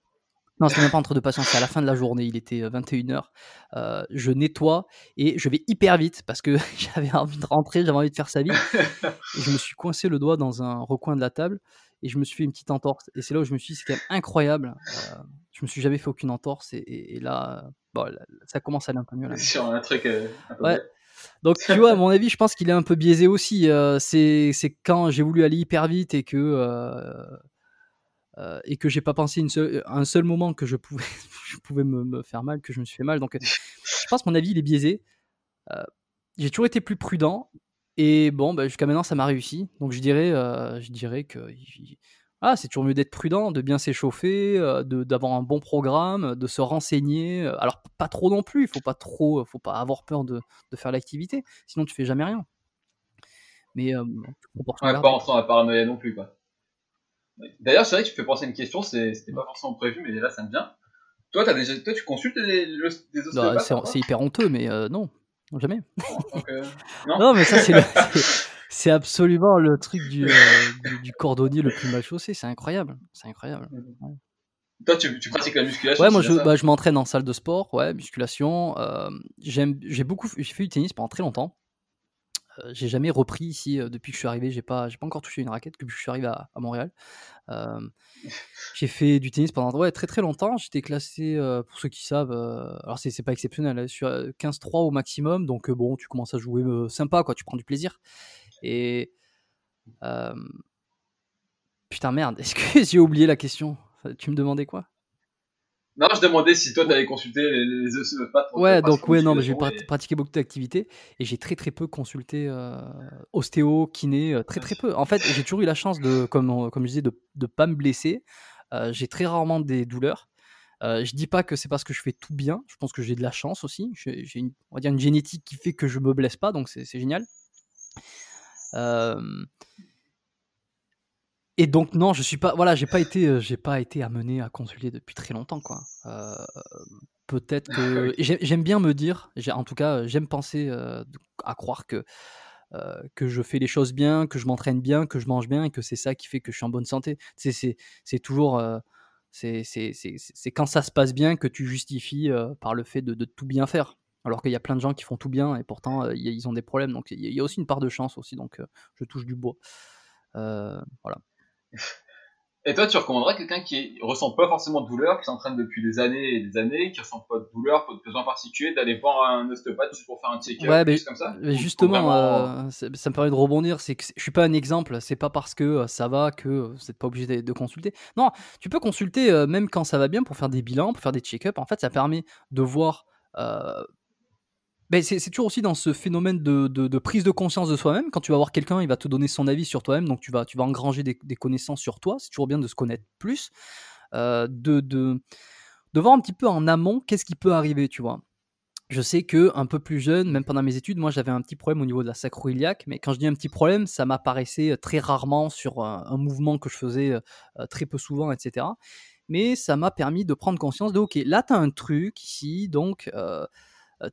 Non, c'est même pas entre deux patients, c'est à la fin de la journée, il était 21h. Euh, euh, je nettoie et je vais hyper vite parce que j'avais envie de rentrer, j'avais envie de faire ça vite. Et je me suis coincé le doigt dans un recoin de la table et je me suis fait une petite entorse. Et c'est là où je me suis dit, c'est quand même incroyable. Euh, je me suis jamais fait aucune entorse et, là, bon, ça commence à aller un peu mieux. Là. Sur un truc. ouais. Donc, tu vois, à mon avis, je pense qu'il est un peu biaisé aussi. c'est quand j'ai voulu aller hyper vite et que euh, et que j'ai pas pensé une seule, un seul moment que je pouvais, je pouvais me, faire mal, que je me suis fait mal. Donc, je pense que mon avis il est biaisé. Euh, j'ai toujours été plus prudent et bon, bah, jusqu'à maintenant ça m'a réussi. Donc je dirais, euh, je dirais que ah, c'est toujours mieux d'être prudent, de bien s'échauffer, d'avoir un bon programme, de se renseigner. Alors pas trop non plus, il faut pas trop, faut pas avoir peur de, de faire l'activité, sinon tu fais jamais rien. Mais euh, pas la paranoïa non plus quoi. D'ailleurs, c'est vrai que tu fais penser à une question, c'était pas forcément prévu, mais là, ça me vient. Toi, as déjà, toi tu consultes des, des ostéopathes C'est hyper honteux, mais euh, non, jamais. Euh, non, mais ça, c'est c'est absolument le truc euh, du, du, cordonnier le plus mal chaussé. C'est incroyable. C'est incroyable. Toi, tu, tu, pratiques la musculation Ouais, moi, je, bah, je m'entraîne en salle de sport. Ouais, musculation. j'aime, j'ai beaucoup, j'ai fait du tennis pendant très longtemps. Euh, j'ai jamais repris ici depuis que je suis arrivé. J'ai pas, j'ai pas encore touché une raquette depuis que je suis arrivé à, Montréal. j'ai fait du tennis pendant ouais, très très longtemps. J'étais classé, pour ceux qui savent, alors c'est, pas exceptionnel, hein, sur 15-3 au maximum. Donc bon, tu commences à jouer sympa, quoi. Tu prends du plaisir. Et putain merde, est-ce que j'ai oublié la question? Tu me demandais quoi? Non, je demandais si toi, tu avais consulté les, les ostéopathes. Ouais, donc, ouais, non, mais j'ai pratiqué beaucoup d'activités et j'ai très, très peu consulté euh, ostéo, kiné, euh, très, très peu. En fait, j'ai toujours eu la chance de, comme, comme je disais, de ne pas me blesser. Euh, j'ai très rarement des douleurs. je dis pas que c'est parce que je fais tout bien. Je pense que j'ai de la chance aussi. J'ai, une, on va dire une génétique qui fait que je me blesse pas, donc c'est, génial. Euh, et donc non, je suis pas, voilà, j'ai pas été, euh, j'ai pas été amené à consulter depuis très longtemps, quoi. Euh, peut-être que j'aime bien me dire, en tout cas, j'aime penser euh, à croire que que je fais les choses bien, que je m'entraîne bien, que je mange bien et que c'est ça qui fait que je suis en bonne santé. C'est c'est toujours c'est quand ça se passe bien que tu justifies par le fait de, de tout bien faire. Alors qu'il y a plein de gens qui font tout bien et pourtant ils ont des problèmes. Donc il y, a aussi une part de chance aussi. Donc je touche du bois. voilà. Et toi, tu recommanderais quelqu'un qui ressent pas forcément de douleur, qui s'entraîne depuis des années et des années, qui ressent pas de douleur, pas de besoin particulier, d'aller voir un ostéopathe juste pour faire un check-up, ouais, comme ça? Justement, euh, ça, me permet de rebondir, c'est que je suis pas un exemple, c'est pas parce que euh, ça va que vous n'êtes pas obligé de, consulter. Non, tu peux consulter euh, même quand ça va bien pour faire des bilans, pour faire des check-up. En fait, ça permet de voir ben, c'est toujours aussi dans ce phénomène de, prise de conscience de soi-même. Quand tu vas voir quelqu'un, il va te donner son avis sur toi-même, donc tu vas, engranger des, connaissances sur toi. C'est toujours bien de se connaître plus, euh, de, voir un petit peu en amont qu'est-ce qui peut arriver, tu vois. Je sais que un peu plus jeune, même pendant mes études, moi j'avais un petit problème au niveau de la sacro-iliaque, mais quand je dis un petit problème, ça m'apparaissait très rarement sur un, mouvement que je faisais euh, très peu souvent, etc. Mais ça m'a permis de prendre conscience de, ok, là tu as un truc ici, donc euh,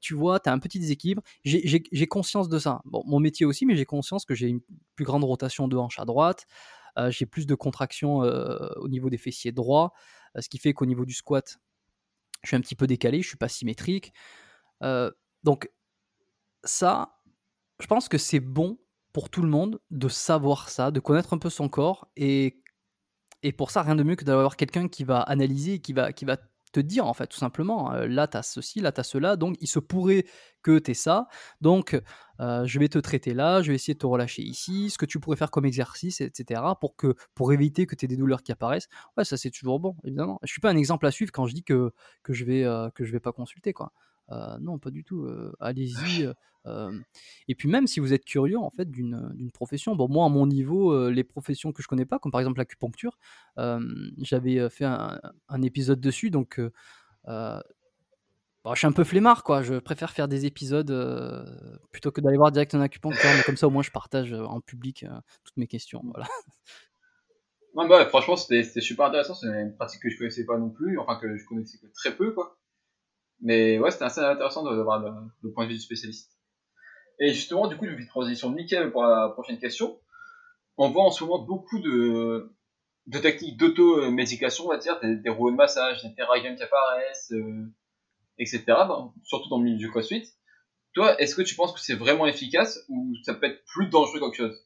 tu vois, tu as un petit déséquilibre. J'ai conscience de ça. Mon métier aussi, mais j'ai conscience que j'ai une plus grande rotation de hanche à droite. j'ai plus de contraction au niveau des fessiers droits, ce qui fait qu'au niveau du squat, je suis un petit peu décalé, je suis pas symétrique. donc ça, je pense que c'est bon pour tout le monde de savoir ça, de connaître un peu son corps et et pour ça, rien de mieux que d'avoir quelqu'un qui va analyser, qui va, qui va te dire, en fait, tout simplement, là, tu as ceci, là, tu as cela, donc il se pourrait que tu ça, donc je vais te traiter là, je vais essayer de te relâcher ici, ce que tu pourrais faire comme exercice, etc., pour, que, pour éviter que tu aies des douleurs qui apparaissent. Ouais, ça, c'est toujours bon, évidemment. Je suis pas un exemple à suivre quand je dis que, que je vais, que je vais pas consulter, quoi. Euh, non, pas du tout. Euh, allez-y. Euh, et puis même si vous êtes curieux en fait d'une profession, bon moi à mon niveau, les professions que je connais pas, comme par exemple l'acupuncture, j'avais fait un, épisode dessus, donc je suis un peu flemmard quoi. Je préfère faire des épisodes plutôt que d'aller voir direct un acupuncteur, mais comme ça au moins je partage en public toutes mes questions. Voilà. Non, bah, franchement, c'était super intéressant. C'est une pratique que je connaissais pas non plus, enfin que je connaissais que très peu, quoi. Mais ouais, c'était assez intéressant d'avoir le, le, point de vue du spécialiste. Et justement, du coup, une transition nickel pour la prochaine question. On voit en ce moment beaucoup de, de techniques d'auto-médication, on va dire, des, des rouleaux de massage, des terrariums qui apparaissent, euh, etc. surtout dans le milieu du CrossFit. Toi, est-ce que tu penses que c'est vraiment efficace ou ça peut être plus dangereux qu'autre chose?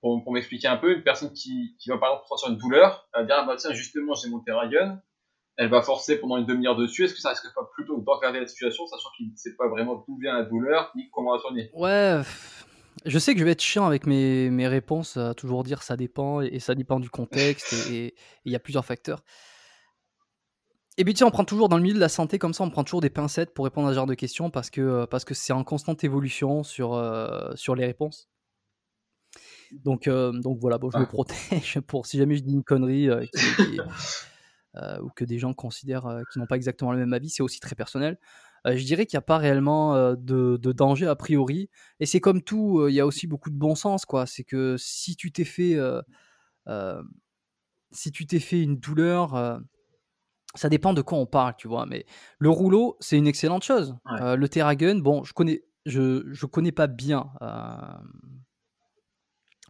Pour, pour m'expliquer un peu, une personne qui, qui va par exemple ressentir une douleur, elle va dire, ah bah tiens, justement, j'ai mon terrarium, elle va forcer pendant une demi-heure dessus. Est-ce que ça risque pas plutôt d'engraver la situation, sachant qu'il ne sait pas vraiment d'où vient la douleur ni comment la soigner? Ouais, je sais que je vais être chiant avec mes, mes réponses, à toujours dire ça dépend et, ça dépend du contexte et il y a plusieurs facteurs. Et puis tu sais, on prend toujours dans le milieu de la santé comme ça, on prend toujours des pincettes pour répondre à ce genre de questions parce que parce que c'est en constante évolution sur euh, sur les réponses. Donc euh, donc voilà, bon, je me ah. protège pour si jamais je dis une connerie euh, euh, ou que des gens considèrent euh, qu'ils n'ont pas exactement le même avis, c'est aussi très personnel. Euh, je dirais qu'il n'y a pas réellement de, danger a priori. Et c'est comme tout, il y a aussi beaucoup de bon sens, quoi. C'est que si tu t'es fait, si tu t'es fait une douleur, ça dépend de quoi on parle, tu vois. Mais le rouleau, c'est une excellente chose. le Terragun, bon, je connais, je, je connais pas bien.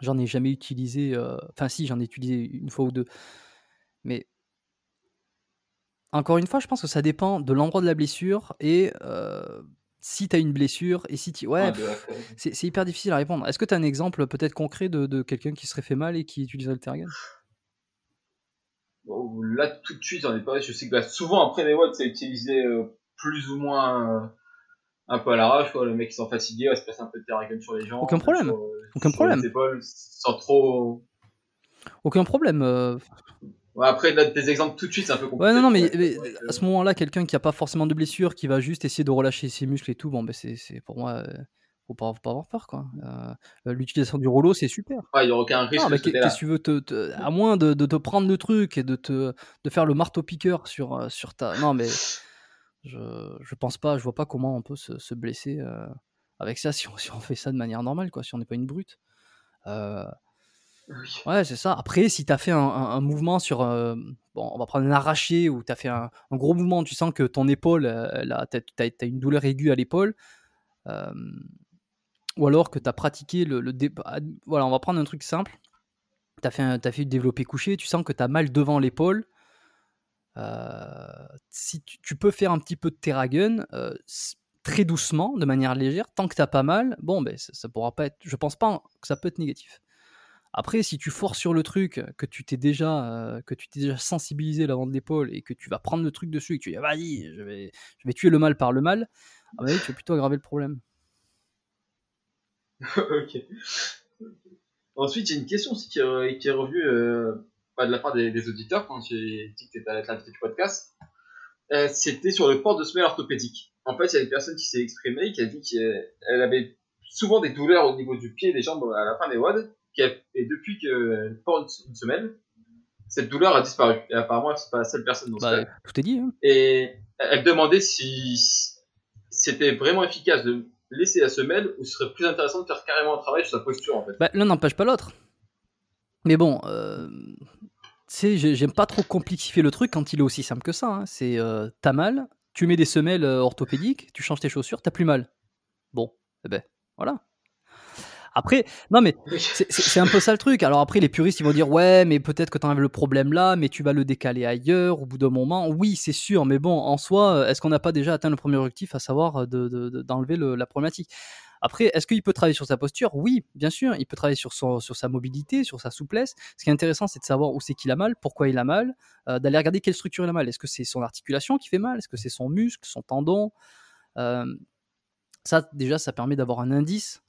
j'en ai jamais utilisé. Enfin, si, j'en ai utilisé une fois ou deux. Mais encore une fois, je pense que ça dépend de l'endroit de la blessure et si tu as une blessure et si tu. Ouais, c'est hyper difficile à répondre. Est-ce que tu as un exemple peut-être concret de, quelqu'un qui serait fait mal et qui utiliserait le Terragun Là, tout de suite, j'en ai pas. Je sais que bah, souvent, après les watts, c'est utilisé plus ou moins un peu à l'arrache. Le mec, qui sent fatigué, va se passer un peu de Terragun sur les gens. Aucun problème. Aucun problème. sans trop. Aucun problème. Après, là, des exemples tout de suite, c'est un peu compliqué. Ouais, non, non, mais, à ce moment-là, quelqu'un qui a pas forcément de blessure, qui va juste essayer de relâcher ses muscles et tout, bon, ben c'est, pour moi, faut pas, faut pas avoir peur, quoi. Euh, l'utilisation du rouleau, c'est super. Ouais, il n'y aura aucun risque. qu'est-ce que tu veux te, à moins de, de, te prendre le truc et de te, de faire le marteau piqueur sur, sur ta. Non, mais je, je pense pas, je vois pas comment on peut se, se blesser avec ça si on, si on fait ça de manière normale, quoi. Si on n'est pas une brute. Euh, Ouais, c'est ça. Après, si tu as fait un, mouvement sur. Euh, bon, on va prendre un arraché ou tu as fait un, gros mouvement, tu sens que ton épaule, euh, tu as, une douleur aiguë à l'épaule. ou alors que tu as pratiqué le, le ah, Voilà, on va prendre un truc simple. Tu as, fait as fait du développé couché, tu sens que tu as mal devant l'épaule. Euh, si tu, peux faire un petit peu de terragun, très doucement, de manière légère, tant que tu pas mal, bon, ben, ça, ça, pourra pas être. Je pense pas que ça peut être négatif. Après, si tu forces sur le truc, que tu t'es déjà, euh, déjà sensibilisé l'avant de l'épaule et que tu vas prendre le truc dessus et que tu dis vas-y, je vais, je vais tuer le mal par le mal, ah bah tu vas plutôt aggraver le problème. ok. Ensuite, il y a une question aussi qui est, qui revenue euh, de la part des, auditeurs quand j'ai dit que tu à l'invité du podcast. Euh, c'était sur le port de semelle orthopédique. En fait, il y a une personne qui s'est exprimée qui a dit qu'elle avait souvent des douleurs au niveau du pied et des jambes à la fin des WOD et depuis qu'elle porte une semaine, cette douleur a disparu. Et apparemment, c'est pas la seule personne dans ce bah, Tout est dit. Hein. Et elle demandait si c'était vraiment efficace de laisser la semelle ou ce serait plus intéressant de faire carrément un travail sur sa posture en fait. Bah, L'un n'empêche pas l'autre. Mais bon, euh, tu sais, j'aime pas trop complexifier le truc quand il est aussi simple que ça. Hein. C'est euh, t'as mal, tu mets des semelles euh, orthopédiques, tu changes tes chaussures, t'as plus mal. Bon, eh ben voilà. Après, non, mais c'est un peu ça le truc. Alors après, les puristes, ils vont dire, ouais, mais peut-être que tu enlèves le problème là, mais tu vas le décaler ailleurs au bout d'un moment. Oui, c'est sûr, mais bon, en soi, est-ce qu'on n'a pas déjà atteint le premier objectif, à savoir d'enlever de, la problématique? Après, est-ce qu'il peut travailler sur sa posture? Oui, bien sûr, il peut travailler sur, son, sur sa mobilité, sur sa souplesse. Ce qui est intéressant, c'est de savoir où c'est qu'il a mal, pourquoi il a mal, euh, d'aller regarder quelle structure il a mal. Est-ce que c'est son articulation qui fait mal? Est-ce que c'est son muscle, son tendon? Euh, Ça, déjà, ça permet d'avoir un indice euh,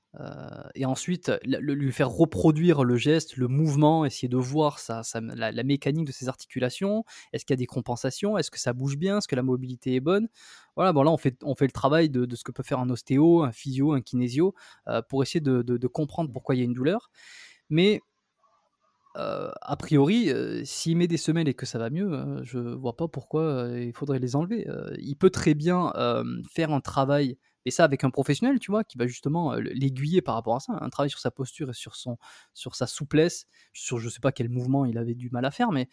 et ensuite, lui faire reproduire le geste, le mouvement, essayer de voir la, mécanique de ses articulations. Est-ce qu'il y a des compensations? Est-ce que ça bouge bien? Est-ce que la mobilité est bonne? Voilà, bon là, on fait, le travail de, ce que peut faire un ostéo, un physio, un kinésio, euh, pour essayer de, comprendre pourquoi il y a une douleur. Mais euh, a priori, s'il met des semelles et que ça va mieux, je vois pas pourquoi il faudrait les enlever. il peut très bien faire un travail et ça avec un professionnel, tu vois, qui va justement l'aiguiller par rapport à ça, un travail sur sa posture et sur, son, sur sa souplesse, sur je sais pas quel mouvement il avait du mal à faire, mais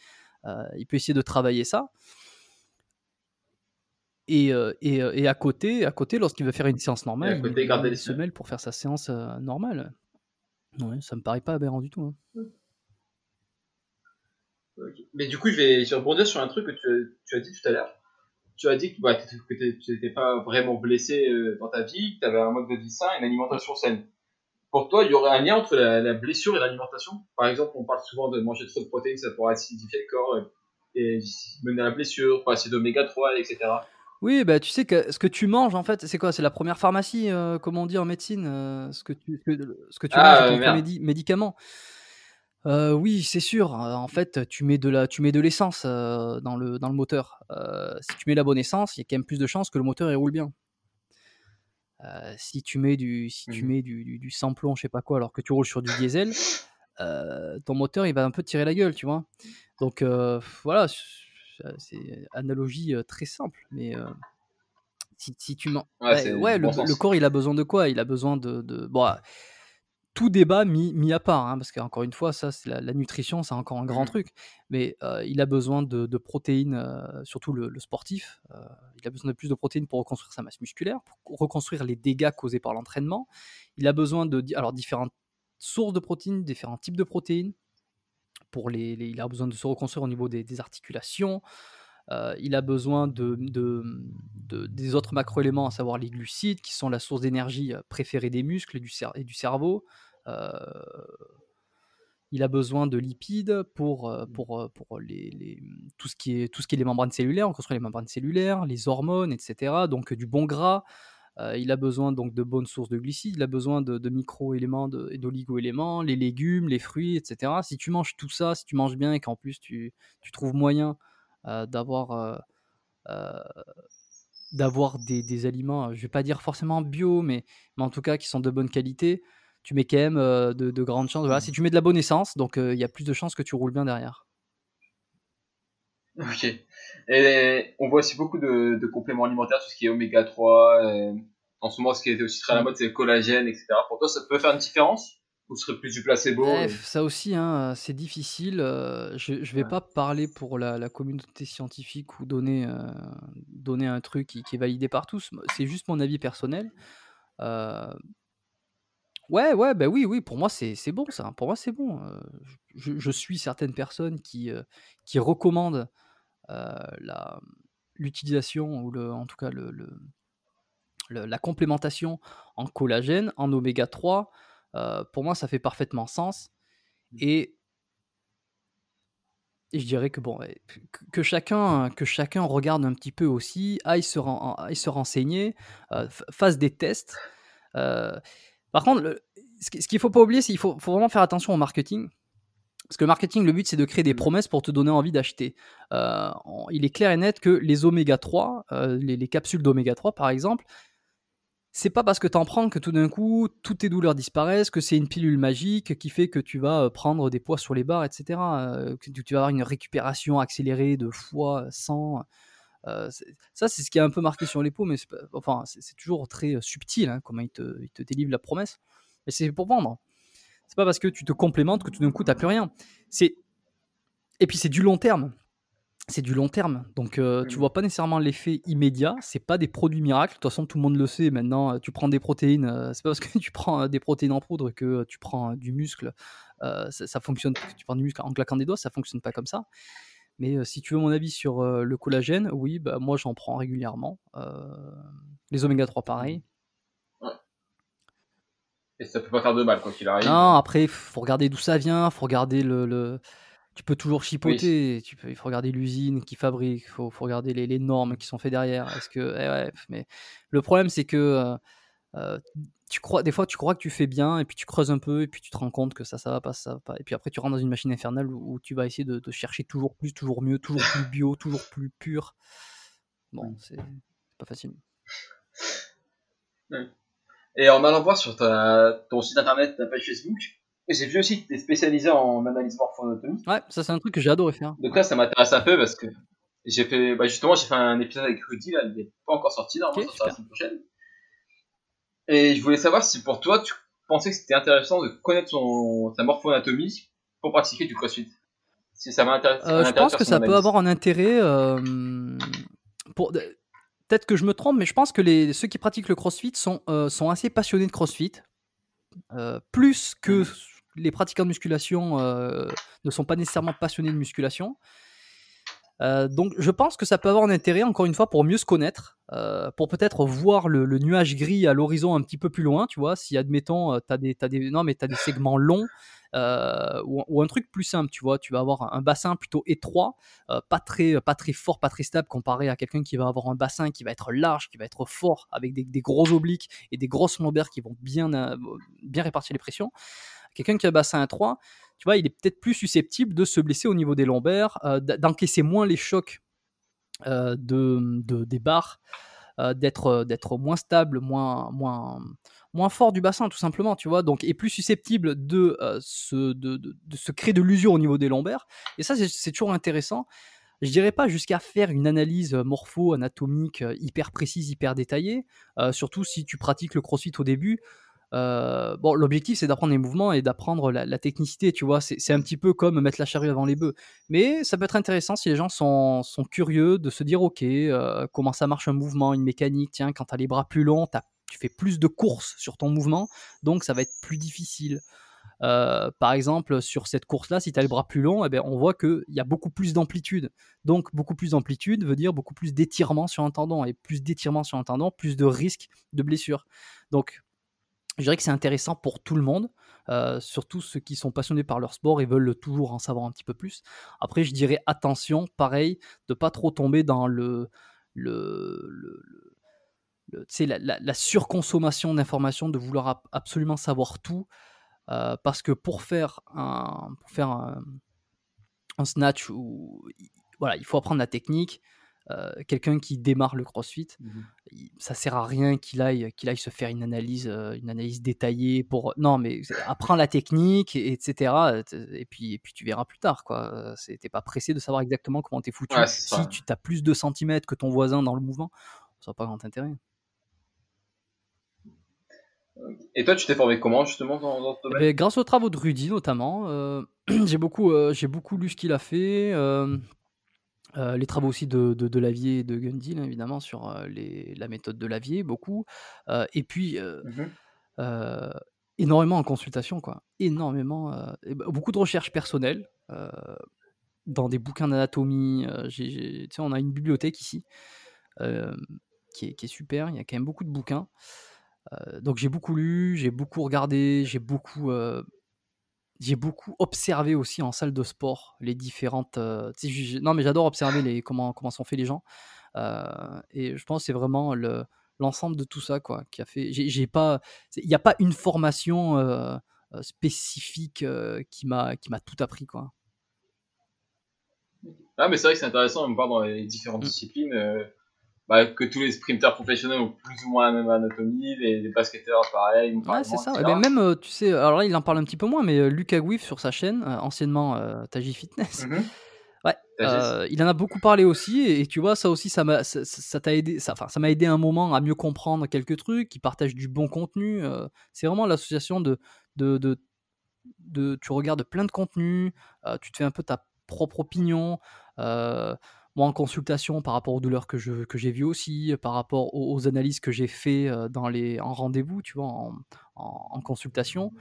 il peut essayer de travailler ça. Et, et, et, à côté, à côté lorsqu'il veut faire une séance normale, il va garder les semelles pour faire sa séance normale. Ouais, ça me paraît pas aberrant du tout. Hein. Mais du coup, je vais, je rebondir sur un truc que tu as dit tout à l'heure tu as dit que, bah, tu n'étais pas vraiment blessé euh, dans ta vie, que tu avais un mode de vie sain et une alimentation saine. Pour toi, il y aurait un lien entre la, blessure et l'alimentation? Par exemple, on parle souvent de manger trop de protéines, ça pourrait acidifier le corps euh, et mener à la blessure, pas assez d'oméga 3, etc. Oui, bah, tu sais que ce que tu manges, en fait, c'est quoi? C'est la première pharmacie, euh, comme on dit en médecine, ce que tu, ce que, tu ah, manges, ton médicament. Oui, c'est sûr. En fait, tu mets de la tu mets de l'essence, dans le dans le moteur. Si tu mets la bonne essence, il y a quand même plus de chances que le moteur, il roule bien. si tu mets du si tu mmh mets du du sans-plomb, je sais pas quoi, alors que tu roules sur du diesel, ton moteur, il va un peu tirer la gueule, tu vois? Donc voilà, c'est analogie, très simple, mais si si tu mens Ouais, le corps, il a besoin de quoi? Il a besoin de de bon, tout débat mis, à part, hein, parce qu'encore une fois, ça, c'est la, nutrition, c'est encore un grand mmh. truc. Mais il a besoin de, protéines, surtout le, sportif. il a besoin de plus de protéines pour reconstruire sa masse musculaire, pour reconstruire les dégâts causés par l'entraînement. Il a besoin de alors différentes sources de protéines, différents types de protéines. Pour les, il a besoin de se reconstruire au niveau des, articulations. Il a besoin de, des autres macroéléments, à savoir les glucides, qui sont la source d'énergie préférée des muscles et du, et du cerveau. Euh, il a besoin de lipides pour, euh, pour, euh, pour les, tout, ce qui est, tout ce qui est les membranes cellulaires, on construit les membranes cellulaires, les hormones, etc. Donc du bon gras. il a besoin donc de bonnes sources de glucides, il a besoin de, micro-éléments et d'oligo-éléments, les légumes, les fruits, etc. Si tu manges tout ça, si tu manges bien et qu'en plus tu, trouves moyen d'avoir d'avoir des, aliments, je vais pas dire forcément bio, mais, mais en tout cas qui sont de bonne qualité, tu mets quand même de, grandes chances. Voilà, mmh. si tu mets de la bonne essence, donc il y a plus de chances que tu roules bien derrière. Ok. Et on voit aussi beaucoup de, compléments alimentaires, tout ce qui est oméga 3. en ce moment, ce qui est aussi très à la mode, c'est le collagène, etc. Pour toi, ça peut faire une différence? Ou serait plus du placebo Ça aussi, hein, c'est difficile. Je ne vais pas parler pour la, communauté scientifique ou donner, donner un truc qui, qui, est validé par tous. C'est juste mon avis personnel. Ouais, ouais, bah oui, oui, pour moi c'est bon ça. Pour moi c'est bon. je, suis certaines personnes qui, qui recommandent la, l'utilisation ou le, en tout cas le, la complémentation en collagène, en oméga 3. Pour moi ça fait parfaitement sens. Mmh. Et, je dirais que bon, que, chacun, que chacun regarde un petit peu aussi, aille se, aille se renseigner, fasse des tests. Par contre, ce qu'il ne faut pas oublier, c'est qu'il faut, vraiment faire attention au marketing. Parce que le marketing, le but, c'est de créer des mmh. promesses pour te donner envie d'acheter. Euh, il est clair et net que les oméga 3, euh, les, capsules d'oméga 3 par exemple, c'est pas parce que tu en prends que tout d'un coup, toutes tes douleurs disparaissent, que c'est une pilule magique qui fait que tu vas euh, prendre des poids sur les barres, etc. que tu vas avoir une récupération accélérée de foie, sang. ça, c'est ce qui est un peu marqué sur les peaux, mais c'est toujours très subtil hein, comment il te, il te délivre la promesse. Mais c'est pour vendre. C'est pas parce que tu te complémentes que tout d'un coup, t'as plus rien. Et puis c'est du long terme. C'est du long terme. Donc euh, tu mmh. vois pas nécessairement l'effet immédiat. C'est pas des produits miracles. De toute façon, tout le monde le sait. Maintenant, tu prends des protéines. Euh, c'est pas parce que tu prends des protéines en poudre que tu prends du muscle. Euh, ça, fonctionne. Tu prends du muscle en claquant des doigts, ça fonctionne pas comme ça. Mais si tu veux mon avis sur le collagène, oui, bah, moi j'en prends régulièrement. les oméga 3 pareil. Et ça peut pas faire de mal, quoi qu'il arrive. Non, après, faut regarder d'où ça vient, faut regarder le. Tu peux toujours chipoter, tu peux, il faut regarder l'usine qui fabrique, il faut, faut, regarder les, les, normes qui sont faites derrière. Est-ce que, eh ouais, mais le problème c'est que euh, euh, tu crois, des fois tu crois que tu fais bien et puis tu creuses un peu et puis tu te rends compte que ça, ça va pas, ça va pas. Et puis après tu rentres dans une machine infernale où, tu vas essayer de, chercher toujours plus, toujours mieux, toujours plus bio, toujours plus pur. Bon, c'est pas facile. Et en allant voir sur ta, ton site internet, ta page Facebook, j'ai vu aussi que tu es spécialisé en analyse morpho-anatomie. Ouais, ça c'est un truc que j'ai adoré faire. Donc là, ça m'intéresse un peu parce que j'ai fait, bah justement, j'ai fait un épisode avec Rudy, là, il n'est pas encore sorti, normalement, ça sera la semaine prochaine. Et je voulais savoir si pour toi, tu pensais que c'était intéressant de connaître son, sa morpho-anatomie pour pratiquer du crossfit. Si ça m'intéresse. Euh, je pense que ça peut avoir un intérêt euh, pour peut-être que je me trompe, mais je pense que les, ceux qui pratiquent le crossfit sont, euh, sont assez passionnés de crossfit. Euh, plus que mmh. Les pratiquants de musculation euh, ne sont pas nécessairement passionnés de musculation. donc je pense que ça peut avoir un intérêt, encore une fois, pour mieux se connaître, pour peut-être voir le, nuage gris à l'horizon un petit peu plus loin, tu vois, si admettons, tu as, des, des, non, mais as des segments longs, euh, ou, un truc plus simple, tu vois, tu vas avoir un bassin plutôt étroit, euh, pas, très, pas très fort, pas très stable comparé à quelqu'un qui va avoir un bassin qui va être large, qui va être fort, avec des, gros obliques et des grosses lombaires qui vont bien, euh, bien répartir les pressions. Quelqu'un qui a bassin étroit, tu vois, il est peut-être plus susceptible de se blesser au niveau des lombaires, d'encaisser moins les chocs de, de, des barres, d'être, d'être moins stable, moins, moins, moins fort du bassin, tout simplement, tu vois, donc est plus susceptible de, euh, se, de, se créer de l'usure au niveau des lombaires. Et ça, c'est toujours intéressant. Je dirais pas jusqu'à faire une analyse morpho-anatomique euh, hyper précise, hyper détaillée, euh, surtout si tu pratiques le crossfit au début. Bon, l'objectif c'est d'apprendre les mouvements et d'apprendre la, technicité, tu vois. C'est un petit peu comme mettre la charrue avant les bœufs. Mais ça peut être intéressant si les gens sont, curieux de se dire, ok, comment ça marche un mouvement, une mécanique. Tiens, quand tu as les bras plus longs, tu fais plus de courses sur ton mouvement, donc ça va être plus difficile. Euh, par exemple, sur cette course-là, si tu as le bras plus long, eh bien, on voit qu'il y a beaucoup plus d'amplitude. Donc, beaucoup plus d'amplitude veut dire beaucoup plus d'étirement sur un tendon. Et plus d'étirement sur un tendon, plus de risque de blessure. Donc, je dirais que c'est intéressant pour tout le monde, euh, surtout ceux qui sont passionnés par leur sport et veulent toujours en savoir un petit peu plus. Après, je dirais attention, pareil, de pas trop tomber dans le, le la, surconsommation d'informations, de vouloir absolument savoir tout. parce que pour faire un, pour faire un, snatch, voilà, il faut apprendre la technique, euh, quelqu'un qui démarre le CrossFit, mmh ça sert à rien qu'il aille, qu'il aille se faire une analyse, euh, une analyse détaillée pour. Non, mais apprends la technique, etc. Et puis, et puis tu verras plus tard, quoi. T'es pas pressé de savoir exactement comment t'es foutu. si tu as plus de centimètres que ton voisin dans le mouvement, ça n'a pas grand intérêt. Et toi, tu t'es formé comment justement dans, ce domaine? eh ben, Grâce aux travaux de Rudy notamment. Euh, j'ai beaucoup, j'ai beaucoup lu ce qu'il a fait. Euh, les travaux aussi de, de, de Lavier et de Gundil, évidemment, sur euh, les, la méthode de Lavier, beaucoup. Euh, et puis, mmh énormément en consultation, quoi. Énormément. Bah, beaucoup de recherches personnelles, dans des bouquins d'anatomie. J'ai, on a une bibliothèque ici, qui est, qui, est, super. Il y a quand même beaucoup de bouquins. donc j'ai beaucoup lu, j'ai beaucoup regardé, j'ai beaucoup j'ai beaucoup observé aussi en salle de sport les différentes. Euh, non, mais j'adore observer les, comment, comment sont faits les gens. Euh, et je pense que c'est vraiment le, l'ensemble de tout ça quoi, qui a fait. J'ai, pas, il n'y a pas une formation euh, spécifique qui, m'a, qui m'a tout appris. Quoi. Ah, mais c'est vrai que c'est intéressant, on parle dans les différentes mmh. disciplines. Bah, que tous les sprinters professionnels ont plus ou moins la même anatomie, les, basketteurs pareil. Ouais, c'est ça. Mais même, euh, tu sais, alors là, il en parle un petit peu moins, mais euh, Lucas Guif sur sa chaîne, euh, anciennement Taji Fitness, mhm. ouais, il en a beaucoup parlé aussi, et, tu vois, ça aussi, ça m'a ça, t'a aidé, ça, ça m'a aidé un moment à mieux comprendre quelques trucs, il partage du bon contenu. c'est vraiment l'association de, de, de, de, Tu regardes plein de contenus, tu te fais un peu ta propre opinion. Euh, moi en consultation par rapport aux douleurs que, j'ai vues aussi, par rapport aux, analyses que j'ai fait euh, dans les, en rendez-vous, tu vois, en, consultation.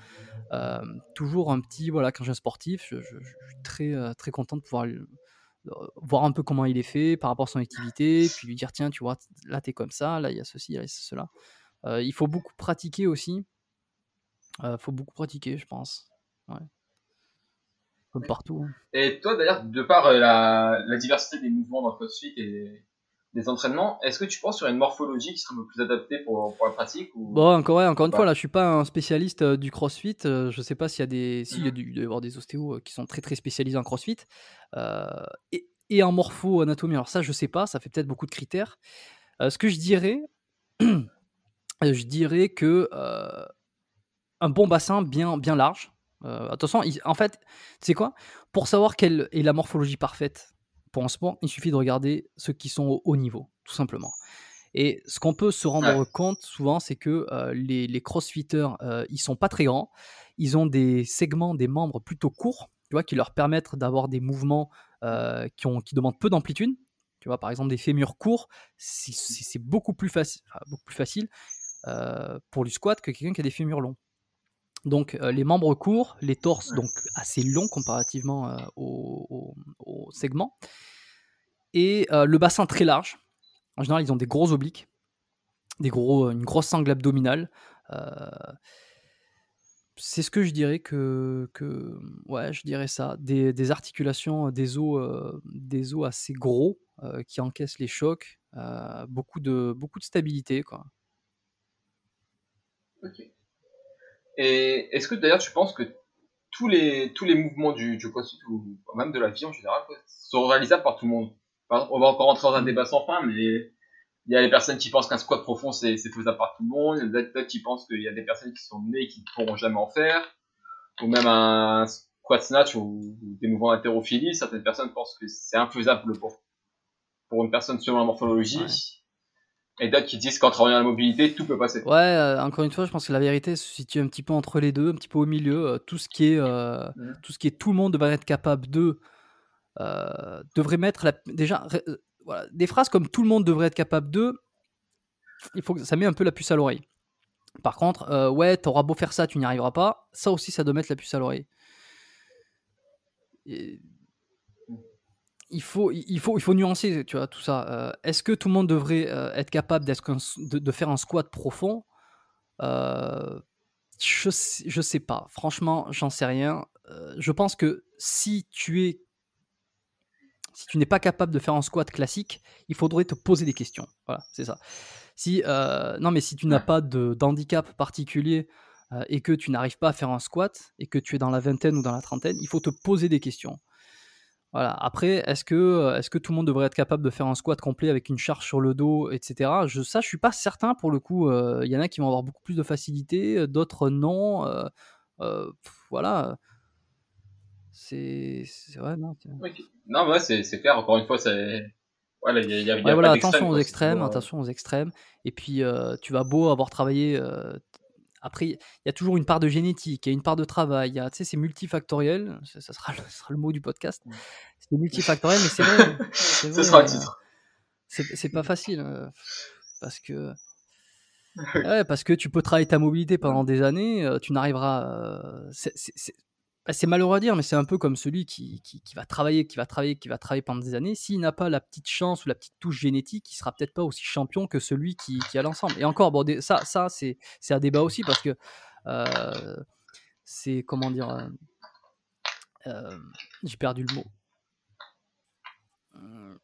Euh, toujours un petit, voilà, quand j'ai un sportif, je, suis très, euh, très content de pouvoir voir un peu comment il est fait par rapport à son activité, puis lui dire, tiens, tu vois, là, t'es comme ça, là, il y a ceci, il y a cela. il faut beaucoup pratiquer aussi. Il faut beaucoup pratiquer, je pense. Ouais comme partout. Hein. Et toi, d'ailleurs, de par euh, la, la, diversité des mouvements dans CrossFit et des entraînements, est-ce que tu penses sur une morphologie qui serait un peu plus adaptée pour, pour la pratique ou... Bon, encore, encore une fois, là, je suis pas un spécialiste euh, du CrossFit. Euh, je sais pas s'il y a des, s'il y a mhm. avoir des ostéos qui sont très très spécialisés en CrossFit et, et, en morpho-anatomie. Alors ça, je sais pas. Ça fait peut-être beaucoup de critères. ce que je dirais, je dirais que un bon bassin bien bien large euh, attention, en fait, c'est quoi? Pour savoir quelle est la morphologie parfaite pour un sport, il suffit de regarder ceux qui sont au haut niveau, tout simplement. Et ce qu'on peut se rendre compte souvent, c'est que euh, les, les, crossfitters, euh, ils sont pas très grands. Ils ont des segments, des membres plutôt courts, tu vois, qui leur permettent d'avoir des mouvements qui, ont, qui demandent peu d'amplitude. Tu vois, par exemple, des fémurs courts, c'est beaucoup plus, facile, beaucoup plus facile pour du squat que quelqu'un qui a des fémurs longs. Donc euh, les membres courts, les torses donc assez longs comparativement euh, au, segment, et euh, le bassin très large. En général, ils ont des gros obliques, des gros, une grosse sangle abdominale. c'est ce que je dirais que, que, ouais, je dirais ça, des, articulations, des os, des os assez gros qui encaissent les chocs, beaucoup de, beaucoup de stabilité, quoi. Et est-ce que d'ailleurs tu penses que tous les, tous les mouvements du, du CrossFit ou même de la vie en général sont réalisables par tout le monde? On va encore rentrer dans un débat sans fin, mais il y a les personnes qui pensent qu'un squat profond c'est faisable par tout le monde, il y a d'autres qui pensent qu'il y a des personnes qui sont nées et qui ne pourront jamais en faire, ou même un squat snatch ou, des mouvements d'haltérophilie, certaines personnes pensent que c'est infaisable pour, pour une personne selon la morphologie. Et d'autres qui disent qu'en travaillant la mobilité, tout peut passer. Ouais, euh, encore une fois, je pense que la vérité se situe un petit peu entre les deux, un petit peu au milieu. Euh, tout ce qui est, euh, mhm. tout ce qui est, tout le monde devrait être capable de, devrait mettre la, déjà, voilà, des phrases comme tout le monde devrait être capable de, il faut que ça met un peu la puce à l'oreille. Par contre, ouais, t'auras beau faire ça, tu n'y arriveras pas. Ça aussi, ça doit mettre la puce à l'oreille. Et il faut, il, faut, il faut nuancer tu vois, tout ça. Euh, est-ce que tout le monde devrait euh, être capable de, faire un squat profond? Euh, Je ne sais pas. Franchement, j'en sais rien. je pense que si tu es si tu n'es pas capable de faire un squat classique, il faudrait te poser des questions. Voilà, c'est ça. Si, non, mais si tu n'as pas d'handicap particulier, et que tu n'arrives pas à faire un squat et que tu es dans la vingtaine ou dans la trentaine, il faut te poser des questions. Voilà. Après, est-ce que, est que tout le monde devrait être capable de faire un squat complet avec une charge sur le dos, etc. Je, ça, je suis pas certain pour le coup. Il y en a qui vont avoir beaucoup plus de facilité, d'autres non. voilà. C'est ouais, non. Non, ouais, c'est clair. Encore une fois, c'est. Voilà, y a, y a voilà attention aux extrêmes, attention aux extrêmes. Et puis, tu vas beau avoir travaillé après, il y a toujours une part de génétique, il y a une part de travail, tu sais, c'est multifactoriel, ça, sera, le mot du podcast. C'est multifactoriel, mais c'est vrai. Ce sera le euh, titre. C'est pas facile, euh, parce que... Ouais, parce que tu peux travailler ta mobilité pendant des années, euh, tu n'arriveras. Bah, c'est malheureux à dire, mais c'est un peu comme celui qui, qui, va travailler, qui va travailler, qui va travailler pendant des années. S'il n'a pas la petite chance ou la petite touche génétique, il sera peut-être pas aussi champion que celui qui, qui a l'ensemble. Et encore, bon, ça, ça c'est, c'est un débat aussi parce que euh, c'est comment dire, euh, euh, j'ai perdu le mot.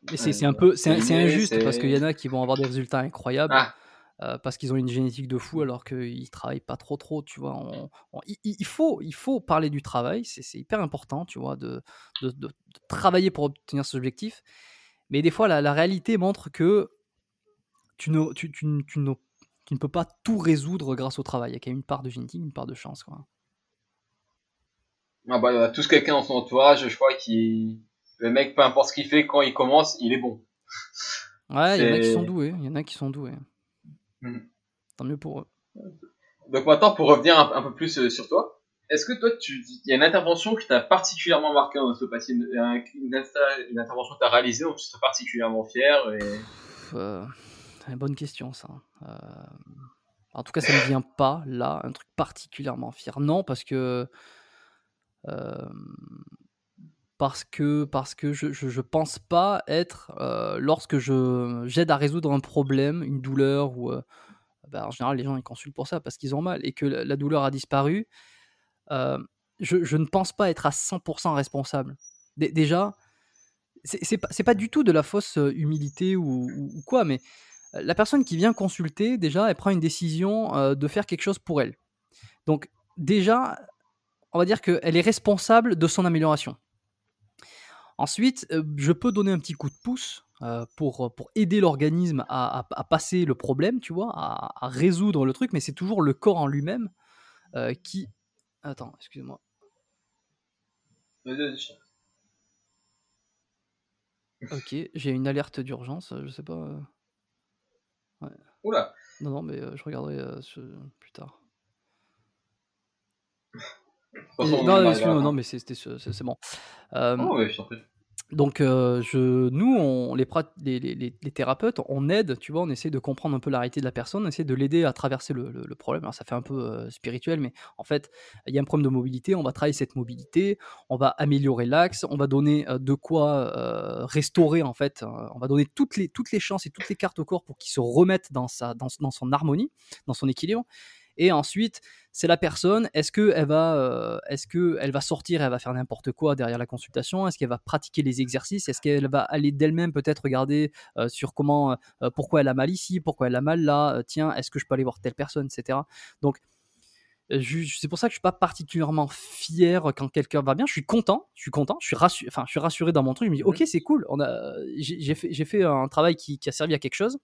Mais c'est, un peu, c'est, injuste parce qu'il y en a qui vont avoir des résultats incroyables. Ah. Euh, parce qu'ils ont une génétique de fou alors qu'ils travaillent pas trop trop, tu vois. il, faut, il faut parler du travail, c'est hyper important, tu vois, de, de, travailler pour obtenir ce objectif. Mais des fois, la, réalité montre que tu ne, tu, tu, tu, ne, tu, ne, peux pas tout résoudre grâce au travail. Il y a quand même une part de génétique, une part de chance, quoi. Ah bah, il y a tous quelqu'un dans son entourage, je crois, qui. Le mec, peu importe ce qu'il fait, quand il commence, il est bon. Ouais, il y en a qui sont doués. Il y en a qui sont doués. Hmm. Tant mieux pour eux. Donc maintenant, pour revenir un, peu plus euh, sur toi, est-ce que toi, tu, il y a une intervention qui t'a particulièrement marqué dans l'ostéopathie, une, une, une, intervention que tu as réalisée dont tu serais particulièrement fier et... Euh, une bonne question ça. Euh, en tout cas, ça ne vient pas là, un truc particulièrement fier. Non, parce que parce que parce que je, je, pense pas être euh, lorsque je j'aide à résoudre un problème, une douleur ou euh, bah, en général les gens ils consultent pour ça parce qu'ils ont mal et que la, douleur a disparu. Euh, je, je, ne pense pas être à 100% responsable. déjà, c'est pas, pas du tout de la fausse humilité ou, ou, quoi, mais la personne qui vient consulter, déjà, elle prend une décision de faire quelque chose pour elle. Donc, déjà, on va dire qu'elle est responsable de son amélioration. Ensuite, euh, je peux donner un petit coup de pouce euh, pour, pour aider l'organisme à, passer le problème, tu vois, à, résoudre le truc, mais c'est toujours le corps en lui-même euh, qui. Attends, excuse-moi. Ok, j'ai une alerte d'urgence, je sais pas. Ouais. Oula Non, non, mais je regarderai plus tard. Non, excuse-moi, non, mais c'est bon. Euh, oh, ouais, donc, euh, je, nous, on, les, les, les, les, thérapeutes, on aide, tu vois, on essaie de comprendre un peu la réalité de la personne, on essaie de l'aider à traverser le, le, problème. Alors, ça fait un peu euh, spirituel, mais en fait, il y a un problème de mobilité, on va travailler cette mobilité, on va améliorer l'axe, on va donner de quoi restaurer, en fait, on va donner toutes les, toutes les chances et toutes les cartes au corps pour qu'il se remette dans, sa, dans, dans son harmonie, dans son équilibre. Et ensuite, c'est la personne. Est-ce qu'elle va, euh, est-ce que elle va sortir, elle va faire n'importe quoi derrière la consultation? Est-ce qu'elle va pratiquer les exercices? Est-ce qu'elle va aller d'elle-même peut-être regarder euh, sur comment, euh, pourquoi elle a mal ici, pourquoi elle a mal là Tiens, est-ce que je peux aller voir telle personne, etc. Donc c'est pour ça que je suis pas particulièrement fier quand quelqu'un va bien. Je suis content, je suis content, je suis rassuré, enfin, je suis rassuré dans mon truc. Je me dis, ok, c'est cool. On a, j'ai fait, un travail qui, qui, a servi à quelque chose.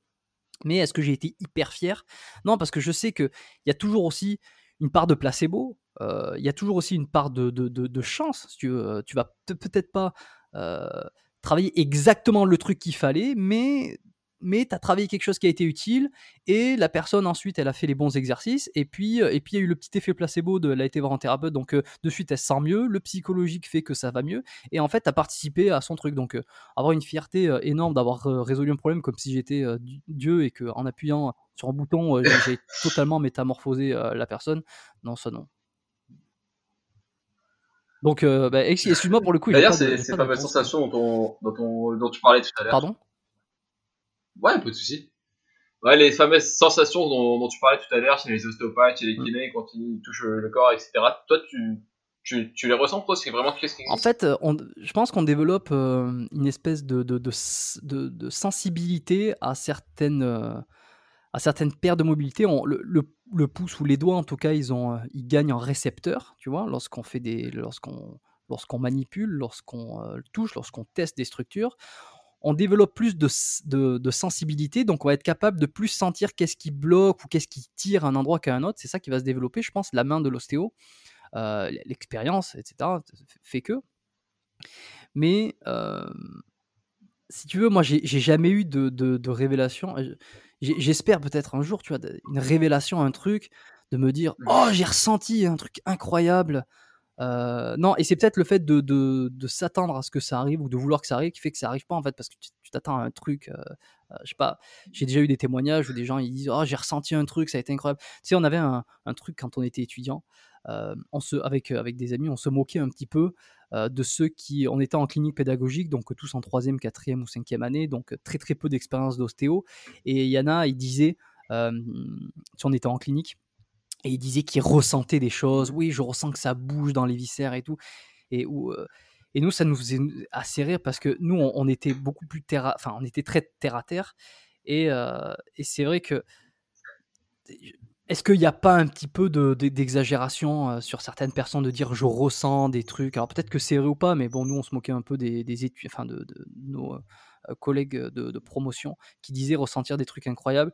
Mais est-ce que j'ai été hyper fier? Non, parce que je sais qu'il y a toujours aussi une part de placebo, euh, il y a toujours aussi une part de, chance. tu vas peut-être pas euh, travailler exactement le truc qu'il fallait, mais mais tu as travaillé quelque chose qui a été utile et la personne ensuite elle a fait les bons exercices et puis euh, et puis il y a eu le petit effet placebo de elle a été voir un thérapeute donc euh, de suite elle se sent mieux, le psychologique fait que ça va mieux et en fait tu as participé à son truc donc euh, avoir une fierté énorme d'avoir résolu un problème comme si j'étais Dieu et que en appuyant sur un bouton j'ai totalement métamorphosé la personne, non ça non. Donc, bah, excuse-moi pour le coup. D'ailleurs, c'est pas, ma sensation dont, dont, dont, tu parlais tout à l'heure. Pardon? Ouais, pas de souci. Ouais, les fameuses sensations dont, tu parlais tout à l'heure chez les ostéopathes, chez les mm. kinés, quand ils touchent le corps, etc. Toi, tu, tu, tu les ressens, toi C'est vraiment qu'est-ce qui En fait, euh, on, je pense qu'on développe euh, une espèce de, de, de, de, sensibilité à certaines, euh, à certaines paires de mobilité, on, le, pouce ou les doigts, en tout cas, ils, ont, ils gagnent en récepteur, tu vois, lorsqu'on fait des, lorsqu'on, lorsqu'on manipule, lorsqu'on touche, lorsqu'on teste des structures on développe plus de, sensibilité, donc on va être capable de plus sentir qu'est-ce qui bloque ou qu'est-ce qui tire un endroit qu'à un autre. C'est ça qui va se développer, je pense, la main de l'ostéo, euh, l'expérience, etc. fait que. Mais euh, si tu veux, moi, j'ai jamais eu de, révélation. J'espère peut-être un jour, tu vois, une révélation, un truc, de me dire, oh, j'ai ressenti un truc incroyable. Euh, non, et c'est peut-être le fait de, s'attendre à ce que ça arrive ou de vouloir que ça arrive qui fait que ça arrive pas en fait parce que tu t'attends à un truc. Euh, euh, je sais pas, j'ai déjà eu des témoignages où des gens ils disent Oh, j'ai ressenti un truc, ça a été incroyable. Tu sais, on avait un, truc quand on était étudiant, avec, avec des amis, on se moquait un petit peu de ceux qui. On était en clinique pédagogique, donc tous en troisième, quatrième ou cinquième année, donc très très peu d'expérience d'ostéo. Et il y en a, si on était en clinique, et il disait qu'il ressentait des choses. Oui, je ressens que ça bouge dans les viscères et tout. Et, et nous, ça nous faisait assez rire parce que nous, on, était beaucoup plus terre enfin, on était très terre à terre. Et, et c'est vrai que. Est-ce qu'il n'y a pas un petit peu d'exagération sur certaines personnes de dire je ressens des trucs? Alors peut-être que c'est vrai ou pas, mais bon, nous, on se moquait un peu des, des études, enfin, de, nos collègues de, promotion qui disaient ressentir des trucs incroyables.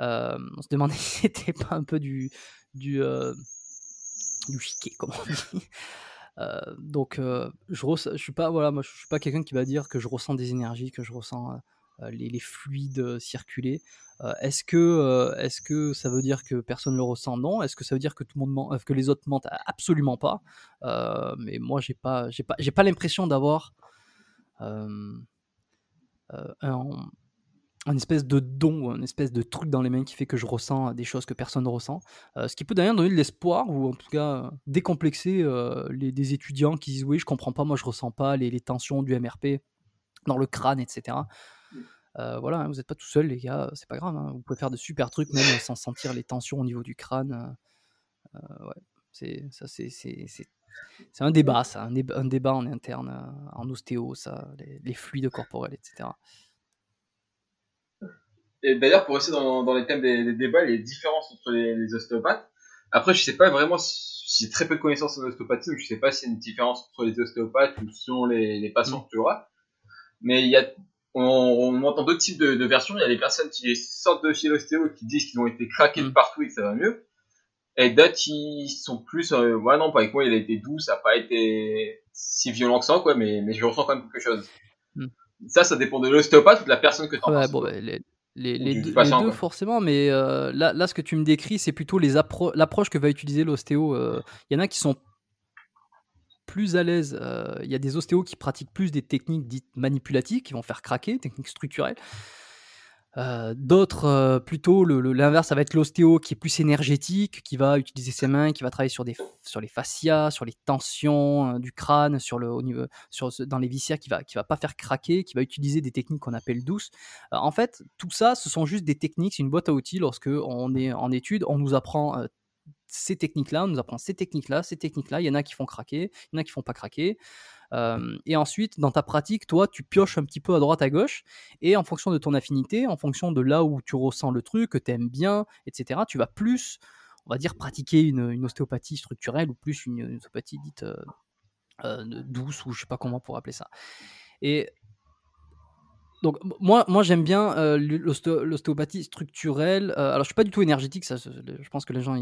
Euh, on se demandait si c'était pas un peu du, du, euh, du chiquet, comme on dit. Euh, donc, je, je suis pas, voilà, moi, je suis pas quelqu'un qui va dire que je ressens des énergies, que je ressens les, les, fluides circuler. est-ce que, est-ce que ça veut dire que personne le ressent? Non. Est-ce que ça veut dire que tout le monde que les autres mentent? Absolument pas. mais moi, j'ai pas, j'ai pas, j'ai pas l'impression d'avoir un espèce de don ou un espèce de truc dans les mains qui fait que je ressens des choses que personne ne ressent. Euh, ce qui peut d'ailleurs donner de l'espoir ou en tout cas décomplexer euh, les, des étudiants qui disent oui, je comprends pas, moi je ressens pas les, tensions du MRP dans le crâne, etc. Euh, voilà, hein, vous n'êtes pas tout seul, les gars, c'est pas grave. Hein, vous pouvez faire de super trucs même sans sentir les tensions au niveau du crâne. ouais, c'est un débat, ça, un, débat, un débat en interne, en ostéo, ça, les fluides corporels, etc. Et d'ailleurs, pour rester dans, dans les thèmes des, débats, les différences entre les, ostéopathes. Après, je sais pas vraiment si j'ai très peu de connaissances en ostéopathie, donc je sais pas s'il y a une différence entre les ostéopathes ou selon les, les patients que tu auras. Mais il y a, on, on entend deux types de, de, versions. Il y a les personnes qui sortent de chez l'ostéo qui disent qu'ils ont été craqués de mm. partout et que ça va mieux. Et d'autres qui sont plus, euh, ouais, non, pas avec moi, il a été doux, ça n'a pas été si violent que ça, quoi, mais, mais je ressens quand même quelque chose. Mm. Ça, ça dépend de l'ostéopathe ou de la personne que tu ouais, bon, bah, les, les, deux, forcément, mais euh, là, là, ce que tu me décris, c'est plutôt l'approche que va utiliser l'ostéo. Euh. Il y en a qui sont plus à l'aise. Euh, il y a des ostéos qui pratiquent plus des techniques dites manipulatives, qui vont faire craquer, techniques structurelles. Euh, d'autres, euh, plutôt, l'inverse, ça va être l'ostéo qui est plus énergétique, qui va utiliser ses mains, qui va travailler sur, les fascias, sur les tensions euh, du crâne, sur le, au niveau, sur, dans les viscères, qui va, qui va pas faire craquer, qui va utiliser des techniques qu'on appelle douces. en fait, tout ça, ce sont juste des techniques, c'est une boîte à outils. Lorsque on est en étude, on nous apprend ces techniques-là, on nous apprend ces techniques-là, ces techniques-là. Il y en a qui font craquer, il y en a qui font pas craquer et ensuite, dans ta pratique, toi, tu pioches un petit peu à droite, à gauche, et en fonction de ton affinité, en fonction de là où tu ressens le truc, que tu aimes bien, etc., tu vas plus, on va dire, pratiquer une, ostéopathie structurelle ou plus une, ostéopathie dite douce, ou je sais pas comment pour appeler ça. Et donc moi, moi j'aime bien euh, l'ostéopathie structurelle. Euh, alors je suis pas du tout énergétique, ça, je pense que les gens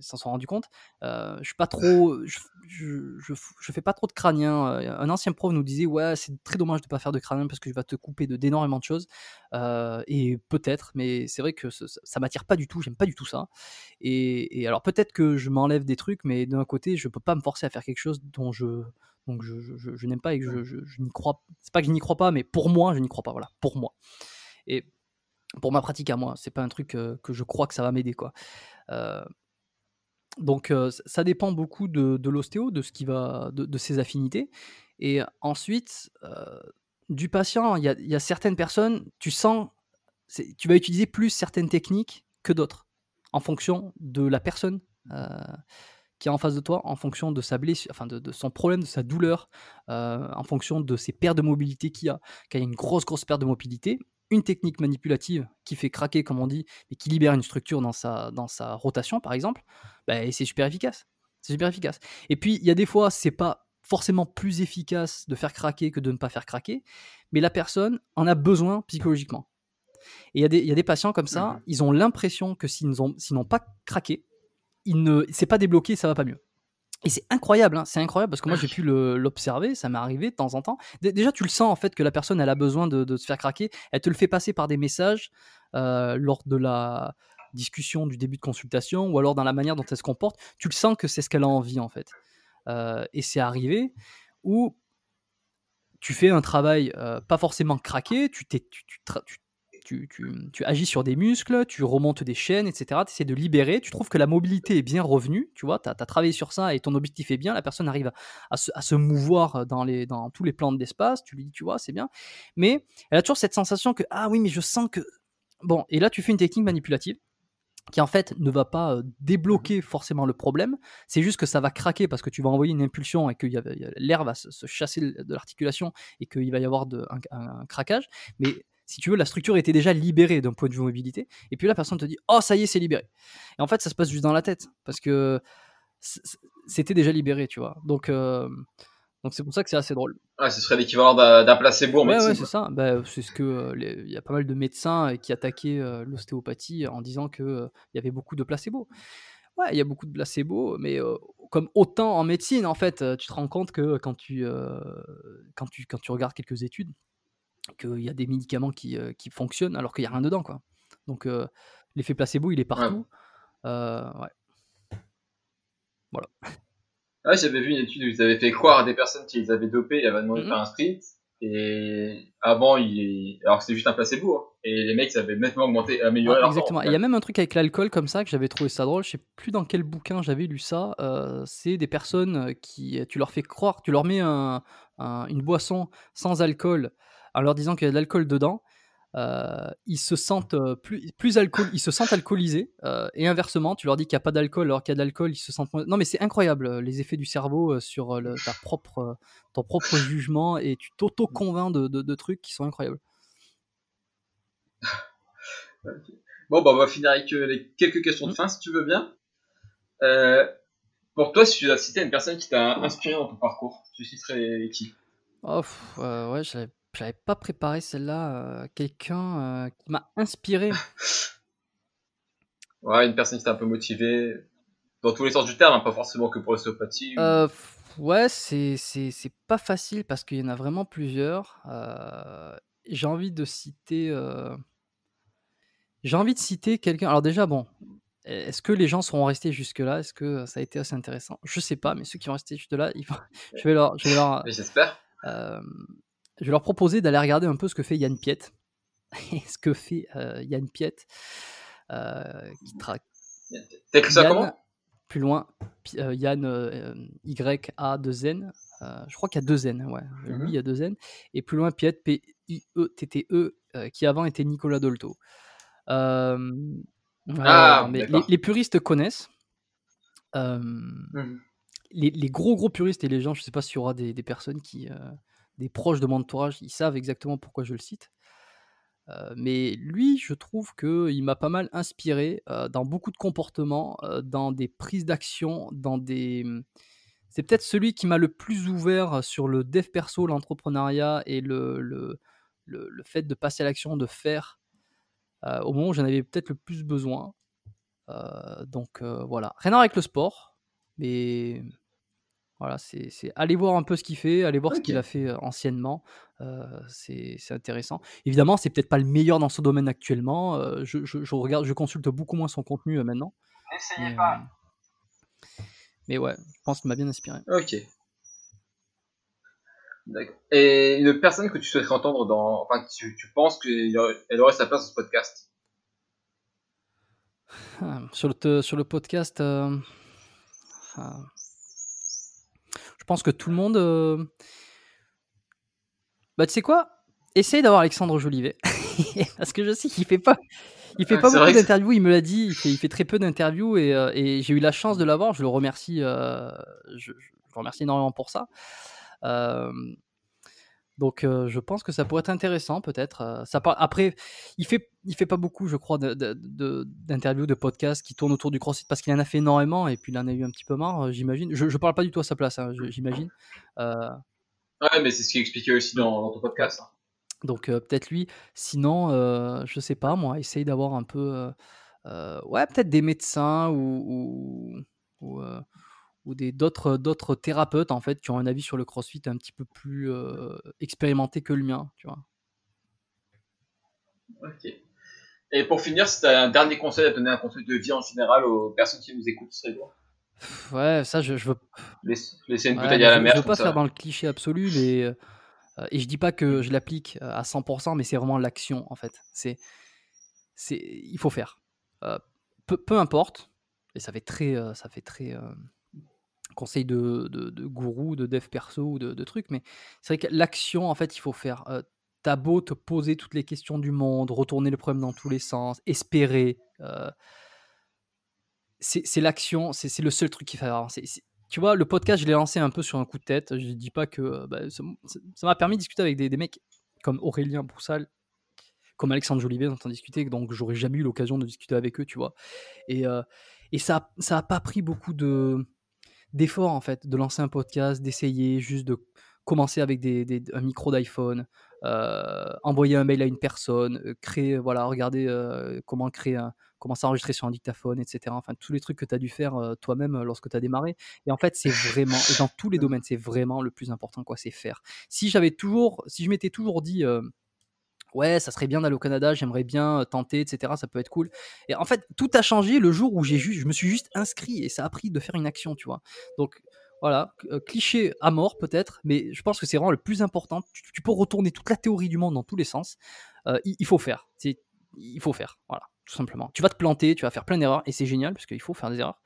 s'en sont rendus compte. Euh, je suis pas trop, je, fais pas trop de crânien. Un ancien prof nous disait ouais c'est très dommage de pas faire de crânien parce que je vais te couper de d'énormément de choses. et peut-être, mais c'est vrai que ça, ça m'attire pas du tout. J'aime pas du tout ça. Et, et alors peut-être que je m'enlève des trucs, mais d'un côté je peux pas me forcer à faire quelque chose dont je donc je, n'aime pas et que je, n'y crois. C'est pas que je n'y crois pas, mais pour moi, je n'y crois pas. Voilà, pour moi. Et pour ma pratique à moi, c'est pas un truc euh, que je crois que ça va m'aider, quoi. Euh, donc euh, ça dépend beaucoup de, l'ostéo, de ce qui va, de, ses affinités. Et ensuite, du patient, il y, a, certaines personnes, tu sens, tu vas utiliser plus certaines techniques que d'autres, en fonction de la personne qui est en face de toi en fonction de sa blessure, enfin de, son problème, de sa douleur, euh, en fonction de ses pertes de mobilité qu'il a. Quand il y a une grosse, grosse perte de mobilité, une technique manipulative qui fait craquer, comme on dit, et qui libère une structure dans sa, dans sa rotation, par exemple, bah, c'est super efficace. C'est super efficace. Et puis, il y a des fois, c'est pas forcément plus efficace de faire craquer que de ne pas faire craquer, mais la personne en a besoin psychologiquement. Et il y, y, a des patients comme ça, mmh ils ont l'impression que s'ils n'ont pas craqué, il ne, c'est pas débloqué, ça va pas mieux. Et c'est incroyable, hein, c'est incroyable parce que moi j'ai pu l'observer, ça m'est arrivé de temps en temps. déjà, tu le sens en fait que la personne elle a besoin de, se faire craquer. Elle te le fait passer par des messages euh, lors de la discussion du début de consultation ou alors dans la manière dont elle se comporte. Tu le sens que c'est ce qu'elle a envie en fait. Euh, et c'est arrivé où tu fais un travail euh, pas forcément craqué, tu, tu, tu, tu, agis sur des muscles, tu remontes des chaînes, etc. Tu essaies de libérer, tu trouves que la mobilité est bien revenue, tu vois, tu as, travaillé sur ça et ton objectif est bien, la personne arrive à, se, mouvoir dans, les, dans tous les plans d'espace, tu lui dis, tu vois, c'est bien. Mais elle a toujours cette sensation que, ah oui, mais je sens que... Bon, et là tu fais une technique manipulative qui en fait ne va pas euh, débloquer forcément le problème, c'est juste que ça va craquer parce que tu vas envoyer une impulsion et que l'air va se, chasser de l'articulation et qu'il va y avoir de, un, craquage. Mais si tu veux, la structure était déjà libérée d'un point de vue mobilité. Et puis la personne te dit Oh, ça y est, c'est libéré. Et en fait, ça se passe juste dans la tête parce que c'était déjà libéré, tu vois. Donc. Euh, donc c'est pour ça que c'est assez drôle. Ouais, ce serait l'équivalent d'un placebo en ouais, Ouais, c'est ça. Bah, c'est ce que euh, il y a pas mal de médecins euh, qui attaquaient l'ostéopathie en disant que il y avait beaucoup de placebo. Ouais, il y a beaucoup de placebo, mais comme autant en médecine, en fait, tu te rends compte que quand tu, quand tu, quand tu regardes quelques études, qu'il y a des médicaments qui, euh, qui fonctionnent alors qu'il n'y a rien dedans. Quoi. Donc euh, l'effet placebo, il est partout. Ouais. Euh, ouais. Voilà. Ouais, j'avais vu une étude où ils avaient fait croire à des personnes qui les avaient dopés et avaient demandé de faire un sprint. Et avant, il... alors que c'était juste un placebo. Hein. Et les mecs, ça avait nettement augmenté, amélioré leur Exactement. Il y a même un truc avec l'alcool comme ça que j'avais trouvé ça drôle. Je sais plus dans quel bouquin j'avais lu ça. c'est des personnes qui, tu leur fais croire, tu leur mets un, une boisson sans alcool en leur disant qu'il y a de l'alcool dedans, euh, ils se sentent euh, plus, plus alcool, ils se sentent alcoolisés euh, et inversement, tu leur dis qu'il n'y a pas d'alcool alors qu'il y a de l'alcool, ils se sentent non mais c'est incroyable les effets du cerveau sur le, ta propre ton propre jugement et tu t'auto convaincs de, de, trucs qui sont incroyables. Bon bah on va finir avec les quelques questions de mmh. fin si tu veux bien. pour toi, si tu dois citer une personne qui t'a inspiré dans ton parcours, tu citerais qui? Oh, ouais, j'avais j'avais pas préparé celle-là. Euh, quelqu'un euh, qui m'a inspiré. Ouais, une personne qui t'a un peu motivé. Dans tous les sens du terme, hein, pas forcément que pour l'ostéopathie. Euh, ouais, c'est, pas facile parce qu'il y en a vraiment plusieurs. j'ai envie de citer. J'ai envie de citer quelqu'un. Alors, déjà, bon, est-ce que les gens seront restés jusque-là? Est-ce que ça a été assez intéressant? Je sais pas, mais ceux qui vont rester jusque-là, je vais leur. Je vais leur... J'espère je vais leur proposer d'aller regarder un peu ce que fait Yann Piet. ce que fait euh, Yann Piet. Euh, qui traque. T'écris ça comment? Plus loin, euh, Yann Y-A-2-N. je crois qu'il y a deux N, ouais. Mhm. Lui, il y a deux N. Et plus loin, Piet, P-I-E-T-T-E, e, qui avant était Nicolas Dolto. ah, mais les, puristes connaissent. Mhm. les, gros gros puristes et les gens, je sais pas s'il y aura des, des personnes qui, des proches de mon entourage, ils savent exactement pourquoi je le cite. Euh, mais lui, je trouve qu'il m'a pas mal inspiré euh, dans beaucoup de comportements, euh, dans des prises d'action, dans des... Mmh, c'est peut-être celui qui m'a le plus ouvert sur le dev perso, l'entrepreneuriat et le, le, le, fait de passer à l'action, de faire, au moment où j'en avais peut-être le plus besoin. donc voilà, rien à avec le sport, mais voilà, c'est aller voir un peu ce qu'il fait, aller voir ce qu'il a fait anciennement. c'est intéressant. Évidemment, c'est peut-être pas le meilleur dans ce domaine actuellement. je, je, regarde, je consulte beaucoup moins son contenu maintenant. N'essayez pas. mais ouais, je pense qu'il m'a bien inspiré. Ok. Et une personne que tu souhaiterais entendre dans. Enfin, tu, tu penses qu'elle aurait sa place dans ce podcast? Ah, sur, le, sur le podcast. Ah, pense que tout le monde. Euh, bah, tu sais quoi? Essaye d'avoir Alexandre Jolivet. Parce que je sais qu'il fait pas. Il fait pas beaucoup d'interviews, il me l'a dit, il fait, il fait, très peu d'interviews et, euh, et j'ai eu la chance de l'avoir, je le remercie, euh, je, je, le remercie énormément pour ça. Donc je pense que ça pourrait être intéressant peut-être. ça Après, il fait, il fait pas beaucoup, je crois, d'interviews, de, podcasts qui tournent autour du CrossFit parce qu'il en a fait énormément et puis il en a eu un petit peu marre, j'imagine. Je, je parle pas du tout à sa place, hein, j'imagine. Ouais, mais c'est ce qu'il expliquait aussi dans, ton podcast. Hein. Donc peut-être lui. Sinon, je sais pas, moi, essaye d'avoir un peu, ouais, peut-être des médecins ou, ou ou des d'autres d'autres thérapeutes en fait qui ont un avis sur le CrossFit un petit peu plus euh, expérimenté que le mien, tu vois. Ok. Et pour finir, si tu as un dernier conseil à donner, un conseil de vie en général aux personnes qui nous écoutent, ce serait quoi? Ouais, ça je, je veux. Laisser une bouteille à la mer. Je veux pas faire dans le cliché absolu, mais euh, et je dis pas que je l'applique à 100%, mais c'est vraiment l'action en fait. C'est c'est il faut faire. Euh, peu, peu, importe. Et ça fait très ça fait très conseil de, de, gourou, de dev perso ou de, trucs, mais c'est vrai que l'action, en fait, il faut faire. Euh, T'as beau te poser toutes les questions du monde, retourner le problème dans tous les sens, espérer. Euh, c'est l'action, c'est le seul truc qui fait avancer. Tu vois, le podcast, je l'ai lancé un peu sur un coup de tête. Je ne dis pas que. Euh, bah, ça m'a permis de discuter avec des, mecs comme Aurélien Broussal, comme Alexandre Jolivet, dont on discutait, donc j'aurais jamais eu l'occasion de discuter avec eux, tu vois. Et, euh, et ça n'a pas pris beaucoup de d'effort en fait, de lancer un podcast, d'essayer juste de commencer avec des, un micro d'iPhone, euh, envoyer un mail à une personne, euh, créer, voilà, regarder euh, comment créer un, comment s'enregistrer sur un dictaphone, etc. Enfin, tous les trucs que tu as dû faire toi-même lorsque tu as démarré. Et en fait, c'est vraiment, et dans tous les domaines, c'est vraiment le plus important, quoi, c'est faire. Si j'avais toujours, si je m'étais toujours dit, ouais, ça serait bien d'aller au Canada, j'aimerais bien tenter, etc. Ça peut être cool. Et en fait, tout a changé le jour où j'ai je me suis juste inscrit et ça a pris de faire une action, tu vois. Donc voilà, cliché à mort peut-être, mais je pense que c'est vraiment le plus important. Tu, peux retourner toute la théorie du monde dans tous les sens. il, faut faire. Il faut faire, voilà, tout simplement. Tu vas te planter, tu vas faire plein d'erreurs et c'est génial parce qu'il faut faire des erreurs.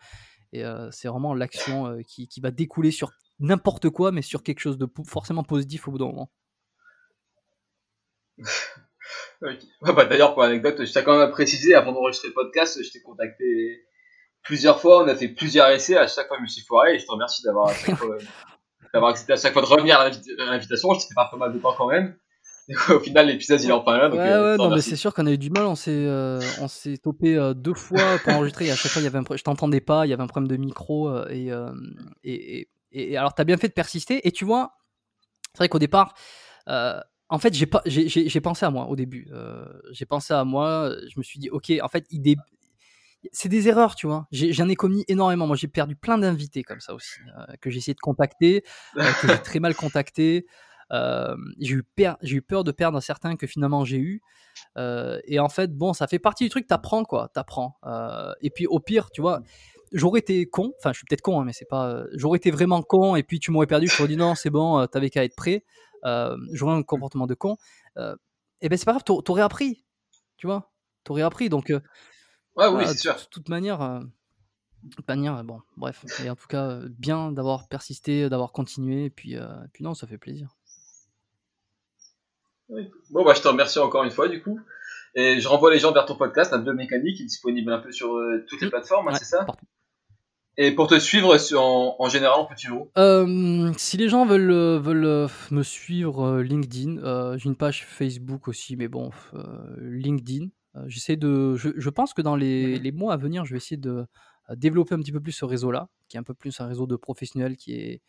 Et c'est vraiment l'action qui va découler sur n'importe quoi, mais sur quelque chose de forcément positif au bout d'un moment. bah, D'ailleurs, pour l'anecdote, je t'ai quand même précisé, avant d'enregistrer le podcast, je t'ai contacté plusieurs fois, on a fait plusieurs essais, à chaque fois je me suis foiré, et je te remercie d'avoir accepté à chaque fois de revenir à l'invitation, je t'ai fait pas mal de temps quand même. Au final, l'épisode il est enfin là. Donc, ouais, euh, ouais, non, mais c'est sûr qu'on a eu du mal. On s'est, euh, on s'est topé euh, deux fois pour enregistrer. Et à chaque fois, il y avait un je t'entendais pas. Il y avait un problème de micro. et, et, et, et, alors, t'as bien fait de persister. Et tu vois, c'est vrai qu'au départ, en fait, j'ai, pas, j'ai, pensé à moi au début. Euh, j'ai pensé à moi. Je me suis dit, ok, en fait, c'est des erreurs, tu vois. j'en ai commis énormément. Moi, j'ai perdu plein d'invités comme ça aussi, euh, que j'ai essayé de contacter, euh, que j'ai très mal contacté. j'ai, eu j'ai eu peur de perdre certains que finalement j'ai eu. et en fait, bon, ça fait partie du truc, t'apprends quoi, t'apprends. et puis au pire, tu vois, j'aurais été con, enfin, je suis peut-être con, hein, mais c'est pas. j'aurais été vraiment con, et puis tu m'aurais perdu, je t'aurais dit non, c'est bon, t'avais qu'à être prêt euh, j'aurais un comportement de con, euh, et ben c'est pas grave, t'aurais appris, tu vois, t'aurais appris. Donc, euh, ouais, oui, c'est sûr. De toute manière, manière, bon, bref, et en tout cas, bien d'avoir persisté, d'avoir continué, et puis, puis non, ça fait plaisir. Bon, bah, je te remercie encore une fois, du coup. Et je renvoie les gens vers ton podcast, la biomécanique, qui est disponible un peu sur toutes les mmh. plateformes, hein, c'est ça? Et pour te suivre en, en général, on peut te euh, Si les gens veulent, euh, veulent euh, me suivre LinkedIn, j'ai une page Facebook aussi, mais bon, LinkedIn. J'essaie de. Je, je, pense que dans les, les, mois à venir, je vais essayer de développer un petit peu plus ce réseau-là, qui est un peu plus un réseau de professionnels qui est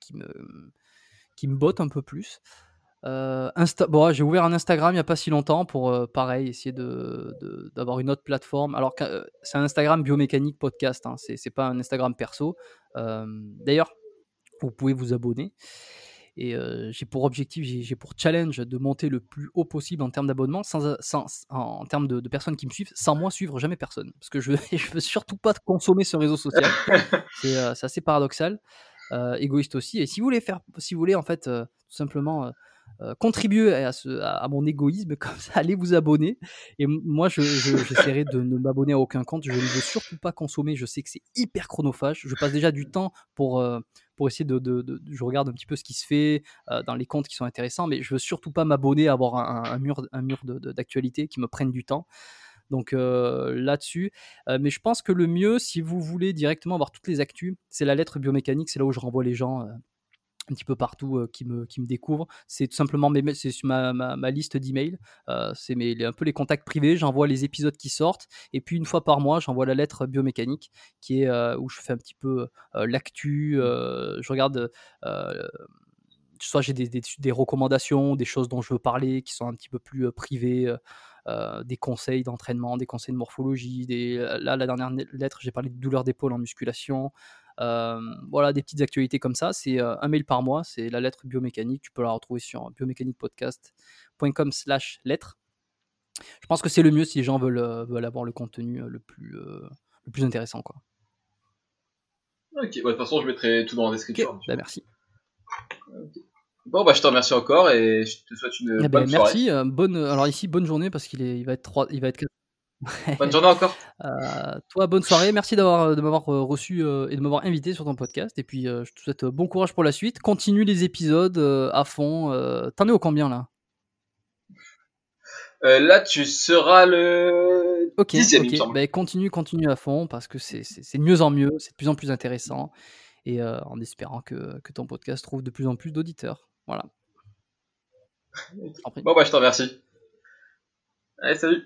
qui me qui me botte un peu plus. Euh, bon, j'ai ouvert un Instagram il n'y a pas si longtemps pour, euh, pareil, essayer de, d'avoir une autre plateforme. Alors, euh, c'est un Instagram biomécanique podcast, hein, c'est, pas un Instagram perso. d'ailleurs, vous pouvez vous abonner. Et j'ai pour objectif, j'ai, pour challenge de monter le plus haut possible en termes d'abonnement, sans, sans, en, termes de, personnes qui me suivent, sans moi suivre jamais personne. Parce que je je veux surtout pas consommer ce réseau social. c'est, c'est assez paradoxal. égoïste aussi. Et si vous voulez faire, si vous voulez en fait, tout simplement euh, contribuer à, mon égoïsme, comme ça, allez vous abonner. Et moi, j'essaierai de ne m'abonner à aucun compte. Je ne veux surtout pas consommer. Je sais que c'est hyper chronophage. Je passe déjà du temps pour, euh, pour essayer de, Je regarde un petit peu ce qui se fait euh, dans les comptes qui sont intéressants, mais je veux surtout pas m'abonner à avoir un, mur, un mur d'actualité qui me prenne du temps. Donc là-dessus, mais je pense que le mieux, si vous voulez directement avoir toutes les actus, c'est la lettre biomécanique. C'est là où je renvoie les gens un petit peu partout qui, me, qui me découvrent. C'est tout simplement mes, c'est sur ma, ma, liste d'emails. c'est mes, un peu les contacts privés. J'envoie les épisodes qui sortent. Et puis, une fois par mois, j'envoie la lettre biomécanique qui est où je fais un petit peu l'actu. je regarde. soit j'ai des, des, recommandations, des choses dont je veux parler qui sont un petit peu plus privées. des conseils d'entraînement, des conseils de morphologie. Des... Là, la dernière lettre, j'ai parlé de douleur d'épaule en musculation. Euh, voilà, des petites actualités comme ça. C'est euh, un mail par mois, c'est la lettre biomécanique. Tu peux la retrouver sur biomécaniquepodcast.com slash lettre. Je pense que c'est le mieux si les gens veulent, euh, veulent avoir le contenu le plus, le plus intéressant. Quoi. Ok, bah, de toute façon, je mettrai tout dans la description. Bah, merci. Bon, bah, je te remercie encore et je te souhaite une eh ben, bonne merci, soirée. bonne, alors ici, bonne journée parce qu'il il va être 3, il va être Bonne journée encore. Euh, toi, bonne soirée. Merci d'avoir de m'avoir euh, reçu euh, et de m'avoir invité sur ton podcast. Et puis, je te souhaite bon courage pour la suite. Continue les épisodes à fond. T'en es au combien là? Là, tu seras le. Ok, ok. Bah, continue, continue à fond parce que c'est de mieux en mieux. C'est de plus en plus intéressant. Et en espérant que, que, ton podcast trouve de plus en plus d'auditeurs. Voilà. Bon, bah, je te remercie. Allez, salut.